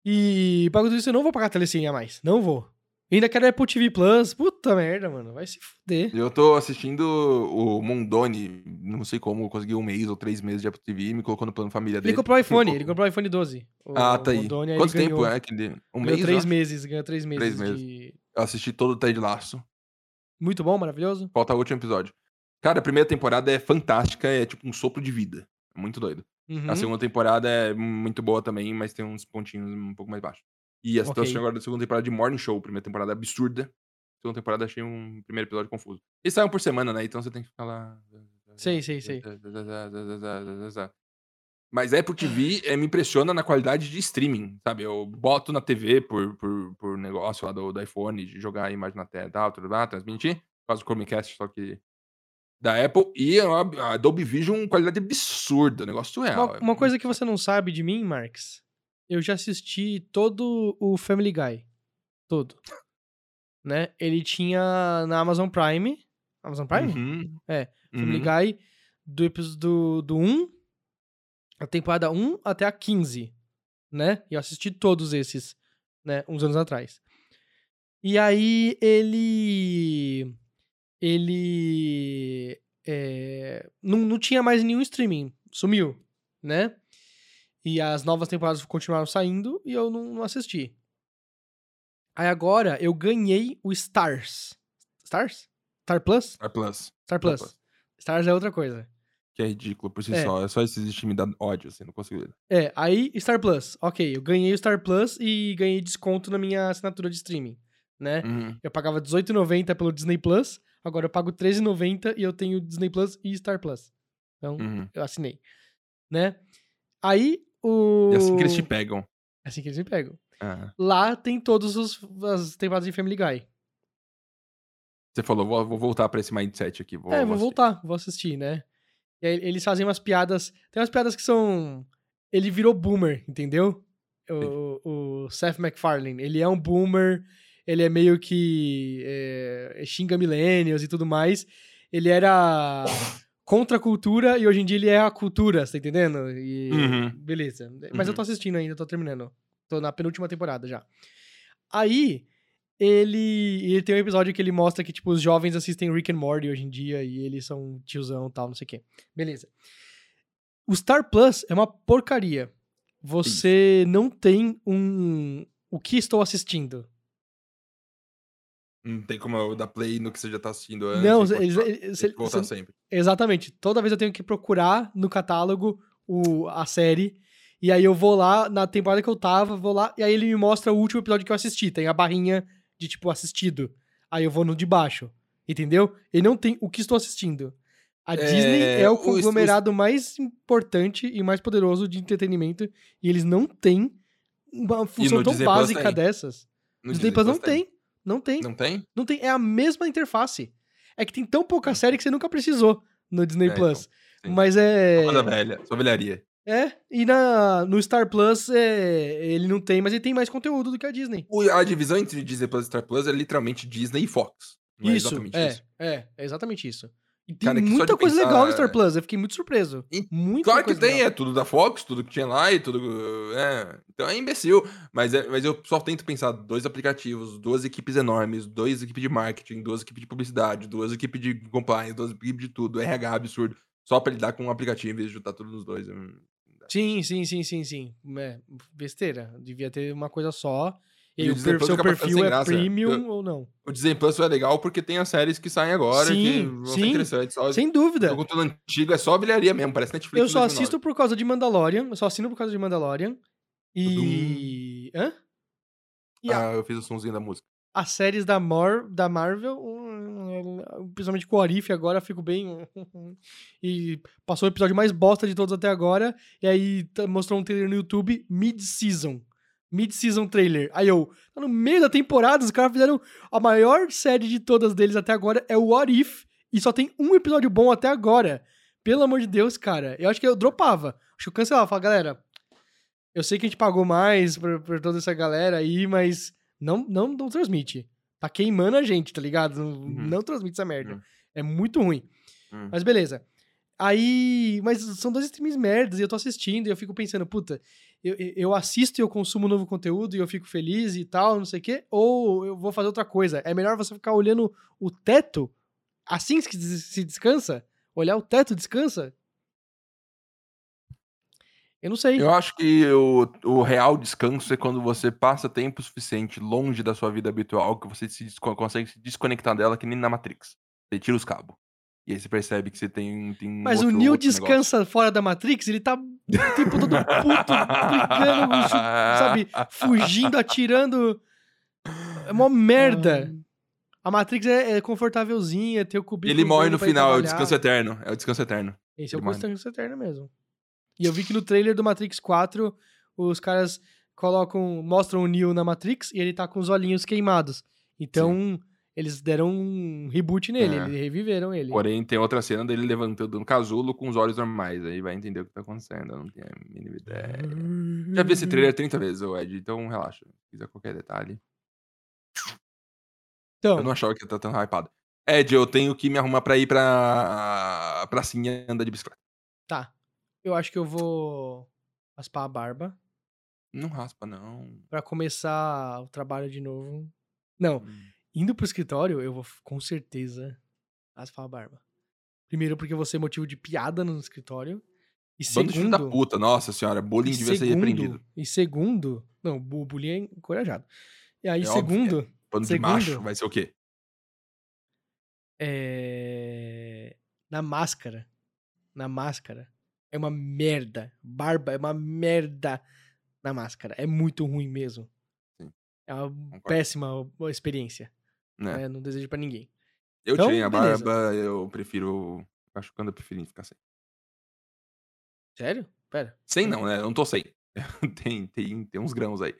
E pago tudo isso, eu não vou pagar telecine a mais. Não vou. E ainda quero Apple TV Plus. Puta merda, mano. Vai se fuder. Eu tô assistindo o Mondoni, não sei como, conseguiu um mês ou três meses de Apple TV e me colocou no plano família dele. Ele comprou o iPhone, ele comprou o iPhone 12. O Ah, tá aí. Mondoni, Quanto ele tempo ganhou, é que ele... Um ganhou mês, três meses, ganhou três meses, Três meses. de... Eu assisti todo o Ted Laço. Muito bom, maravilhoso. Falta o último episódio. Cara, a primeira temporada é fantástica, é tipo um sopro de vida. É muito doido. Uhum. A segunda temporada é muito boa também, mas tem uns pontinhos um pouco mais baixos. E a Ok. situação agora da segunda temporada de Morning Show, primeira temporada absurda. Segunda temporada achei um primeiro episódio confuso. Eles saem por semana, né? Então você tem que ficar lá. Sei, sei, sei. Mas Apple TV eh, me impressiona na qualidade de streaming, sabe? Eu boto na TV por, por, por negócio lá do, do iPhone, de jogar a imagem na tela tal, tudo lá, transmitir. Faz o Chromecast, só que da Apple. E a a Adobe Vision, qualidade absurda, negócio surreal. Uma, é uma coisa que você não sabe de mim, Marx, eu já assisti todo o Family Guy. Todo. Né? Ele tinha na Amazon Prime. Amazon Prime? Uhum, É, Family uhum. Guy do episódio do, do 1, a temporada 1 até a 15, né? E eu assisti todos esses, né, uns anos atrás. E aí ele ele é, não, não tinha mais nenhum streaming, sumiu, né? E as novas temporadas continuaram saindo e eu não, não assisti. Aí agora eu ganhei o Stars. Stars? Star Plus? Star Plus. Star Plus. Plus. Stars é outra coisa. Que é ridículo por si É. só. É só esse existe me dá ódio, assim, não consigo ler. É, aí Star Plus. Ok, eu ganhei o Star Plus e ganhei desconto na minha assinatura de streaming, né? Uhum. Eu pagava R$18,90 pelo Disney Plus, agora eu pago R$13,90 e eu tenho Disney Plus e Star Plus. Então, Uhum. eu assinei, né? Aí o... E assim que eles te pegam. É assim que eles me pegam. Ah. Lá tem todas os- as temporadas de Family Guy. Você falou, vou, vou voltar pra esse mindset aqui. Vou, é, vou assistir. voltar, vou assistir, né? E aí eles fazem umas piadas. Tem umas piadas que são. Ele virou boomer, entendeu? O, o Seth MacFarlane. Ele é um boomer, ele é meio que. é, xinga millennials e tudo mais. Ele era contra a cultura e hoje em dia ele é a cultura, você tá entendendo? E, Uhum. Beleza. Mas eu tô Uhum. assistindo ainda, tô terminando. Tô na penúltima temporada já. Aí, ele, ele tem um episódio que ele mostra que, tipo, os jovens assistem Rick and Morty hoje em dia e eles são tiozão e tal, não sei o quê. Beleza. O Star Plus é uma porcaria. Você não tem um... O que estou assistindo? Não tem como eu dar play no que você já tá assistindo antes. Não, e eles- continuar. Tem voltar sempre. Exatamente. Toda vez eu tenho que procurar no catálogo o, a série. E aí eu vou lá, na temporada que eu tava, vou lá, e aí ele me mostra o último episódio que eu assisti. Tem a barrinha de, tipo, assistido. Aí eu vou no de baixo. Entendeu? E não tem o que estou assistindo. A É, Disney é o o- o- conglomerado mais importante e mais poderoso de entretenimento. E eles não têm uma função tão Disney básica tem. dessas. No Disney Plus não tem. Não tem. Não tem? Não tem, é a mesma interface. É que tem tão pouca série que você nunca precisou no Disney É, Plus. então. Mas é. Coisa velha, só velharia. É, e na, no Star Plus é, ele não tem, mas ele tem mais conteúdo do que a Disney. A divisão entre Disney Plus e Star Plus é literalmente Disney e Fox. Não é isso, exatamente é, isso. é, é exatamente isso. E tem Cara, muita coisa pensar- legal no Star Plus, eu fiquei muito surpreso. E- Muita Claro que tem, legal. é tudo da Fox, tudo que tinha lá e tudo. É, então é imbecil. Mas, é, mas eu só tento pensar dois aplicativos, duas equipes enormes, duas equipes de marketing, duas equipes de publicidade, duas equipes de compliance, duas equipes de tudo, RH absurdo, só pra lidar com um aplicativo em vez de juntar tudo nos dois. Hum, Sim, sim, sim, sim, sim. É, besteira. Devia ter uma coisa só. E, o per- seu perfil é premium Eu- ou não. O Disney Plus é legal porque tem as séries que saem agora, que Sim, vão ser sim, interessantes. Só, Sem dúvida. O conteúdo antigo é só bilharia mesmo, parece Netflix. Eu só 2009. assisto por causa de Mandalorian. Eu só assino por causa de Mandalorian. E. Hã? E a- Ah, eu fiz o somzinho da música. as séries da, Mar da Marvel, hum, principalmente com o Arif, agora fico bem. e passou o episódio mais bosta de todos até agora. E aí mostrou um trailer no YouTube mid-season. Mid-season trailer. Aí eu, tá no meio da temporada, os caras fizeram a maior série de todas deles até agora é o What If. E só tem um episódio bom até agora. Pelo amor de Deus, cara. Eu acho que eu dropava. Acho que eu cancelava. Falava, galera, eu sei que a gente pagou mais por, por toda essa galera aí, mas não, não, não transmite. Tá queimando a gente, tá ligado? Não, Uhum. não transmite essa merda. Uhum. É muito ruim. Hum. Mas beleza. Aí. Mas são dois streams merdas e eu tô assistindo e eu fico pensando, puta, eu, eu- assisto e eu consumo novo conteúdo e eu fico feliz e tal, não sei o quê, ou eu vou fazer outra coisa. É melhor você ficar olhando o teto assim que se descansa? Olhar o teto descansa? Eu não sei. Eu acho que o, o real descanso é quando você passa tempo suficiente longe da sua vida habitual que você se consegue se desconectar dela que nem na Matrix. Você tira os cabos. E aí você percebe que você tem, tem um Mas o outro- Neo outro negócio. descansa fora da Matrix, ele tá o tempo todo puto, brigando, sabe? Fugindo, atirando. É mó merda. A Matrix é, é confortávelzinha, tem o cubículo. ele morre no final, é o descanso eterno. É o descanso eterno. Esse é o. Constância Eterna mesmo. E eu vi que no trailer do Matrix 4, os caras colocam, mostram o Neo na Matrix e ele tá com os olhinhos queimados. Então, eles deram um reboot nele, É. eles reviveram ele. Porém, tem outra cena dele levantando no casulo com os olhos normais. Aí vai entender o que tá acontecendo. Eu não tenho a mínima ideia. Já vi esse trailer 30 vezes, Ed, então relaxa. Se quiser qualquer detalhe. Então, Eu não achava que tá tão hypado. Ed, eu tenho que me arrumar pra ir pra pracinha andar de bicicleta. tá. Eu acho que eu vou raspar a barba Não raspa, não. pra começar o trabalho de novo. Não, Hum. Indo pro escritório, eu vou com certeza raspar a barba. Primeiro porque vou ser motivo de piada no escritório. E Bando de filho da segundo, puta, nossa senhora. Bullying devia ser repreendido. segundo, e segundo, não, o bullying é encorajado. E aí, É óbvio que segundo, Bando de segundo- macho, vai ser o quê? é... na máscara, na máscara, é uma merda. Barba é uma merda na máscara. É muito ruim mesmo. Sim. É uma Concordo. péssima experiência. Né? né? Não desejo pra ninguém. Eu Então, tirei a beleza. barba, eu prefiro. Acho que ando preferindo ficar sem. Sério? Pera. Sem não, né? Eu não tô sem. tem, tem, tem uns grãos aí.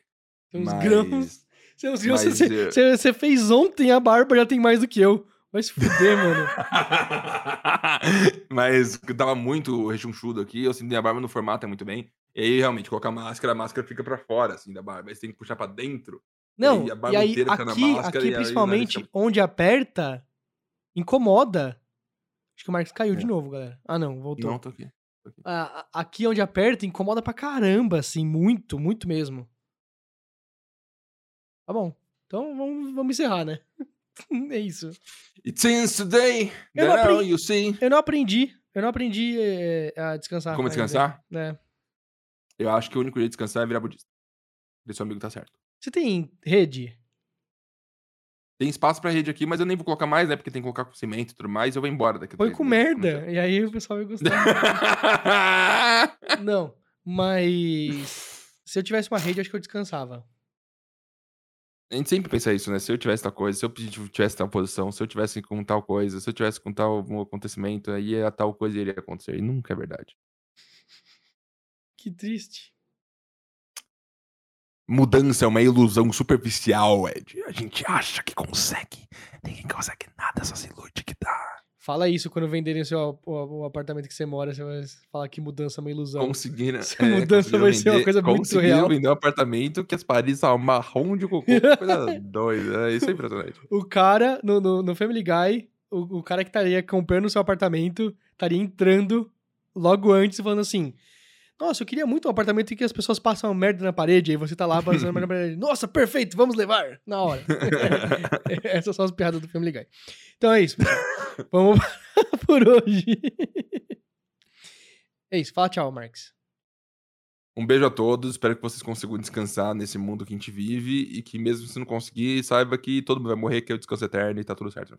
Tem uns mas... grãos. Você, eh, você- você fez ontem a barba, já tem mais do que eu. Vai se fuder, mano. Mas eu tava muito rechonchudo aqui, eu senti a barba no formato é muito bem. E aí, realmente, colocar máscara, a máscara fica pra fora, assim, da barba. Aí você tem que puxar pra dentro. Não, aí a e aí aqui, aqui e aí principalmente, fica- onde aperta, incomoda. Acho que o Marcos caiu de É. novo, galera. Ah, não, voltou. Não, tô aqui. Ah, a- aqui onde aperta, incomoda pra caramba, assim, muito, muito mesmo. Tá bom. Então vamos, vamos encerrar, né? é isso. It seems today Eu não aprendi- you see. Eu não aprendi. Eu não aprendi eh, a descansar. Como ainda. descansar? É. Eu acho que o único jeito de descansar é virar budista. Seu amigo tá certo. Você tem rede? Tem espaço pra rede aqui, mas eu nem vou colocar mais, né? Porque tem que colocar com cimento e tudo mais. Eu vou embora daqui a Põe com não merda. E aí o pessoal vai gostar. não, mas. Se eu tivesse uma rede, acho que eu descansava. A gente sempre pensa isso, né? Se eu tivesse tal coisa, se eu tivesse tal posição, se eu tivesse com tal coisa, se eu tivesse com tal um acontecimento, aí a tal coisa iria acontecer. E nunca é verdade. Que triste. Mudança é uma ilusão superficial, Ed. A gente acha que consegue. Ninguém consegue nada, só se ilude que dá. Fala isso quando venderem o, seu, o, o apartamento que você mora, você vai falar que mudança é uma ilusão. Conseguiram. Essa mudança conseguiram vai ser uma coisa muito conseguiram surreal. vender um apartamento que as paredes estavam marrom de cocô. Coisa doida. É, Isso é impressionante. O cara, no, no, no Family Guy, o, o cara que estaria comprando o seu apartamento, estaria entrando logo antes e falando assim: Nossa, eu queria muito um apartamento em que as pessoas passam merda na parede, aí você tá lá passando merda na parede. Nossa, perfeito, vamos levar! Na hora. Essas são as piadas do Family Guy. Então é isso. Vamos por hoje. É isso, fala tchau, Marx. Um beijo a todos, espero que vocês consigam descansar nesse mundo que a gente vive e que mesmo se não conseguir, saiba que todo mundo vai morrer, que é o descanso eterno e tá tudo certo.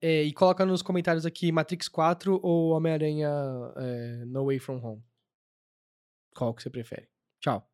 É, e coloca nos comentários aqui Matrix 4 ou Homem-Aranha é, No Way From Home. Qual que você prefere? Tchau.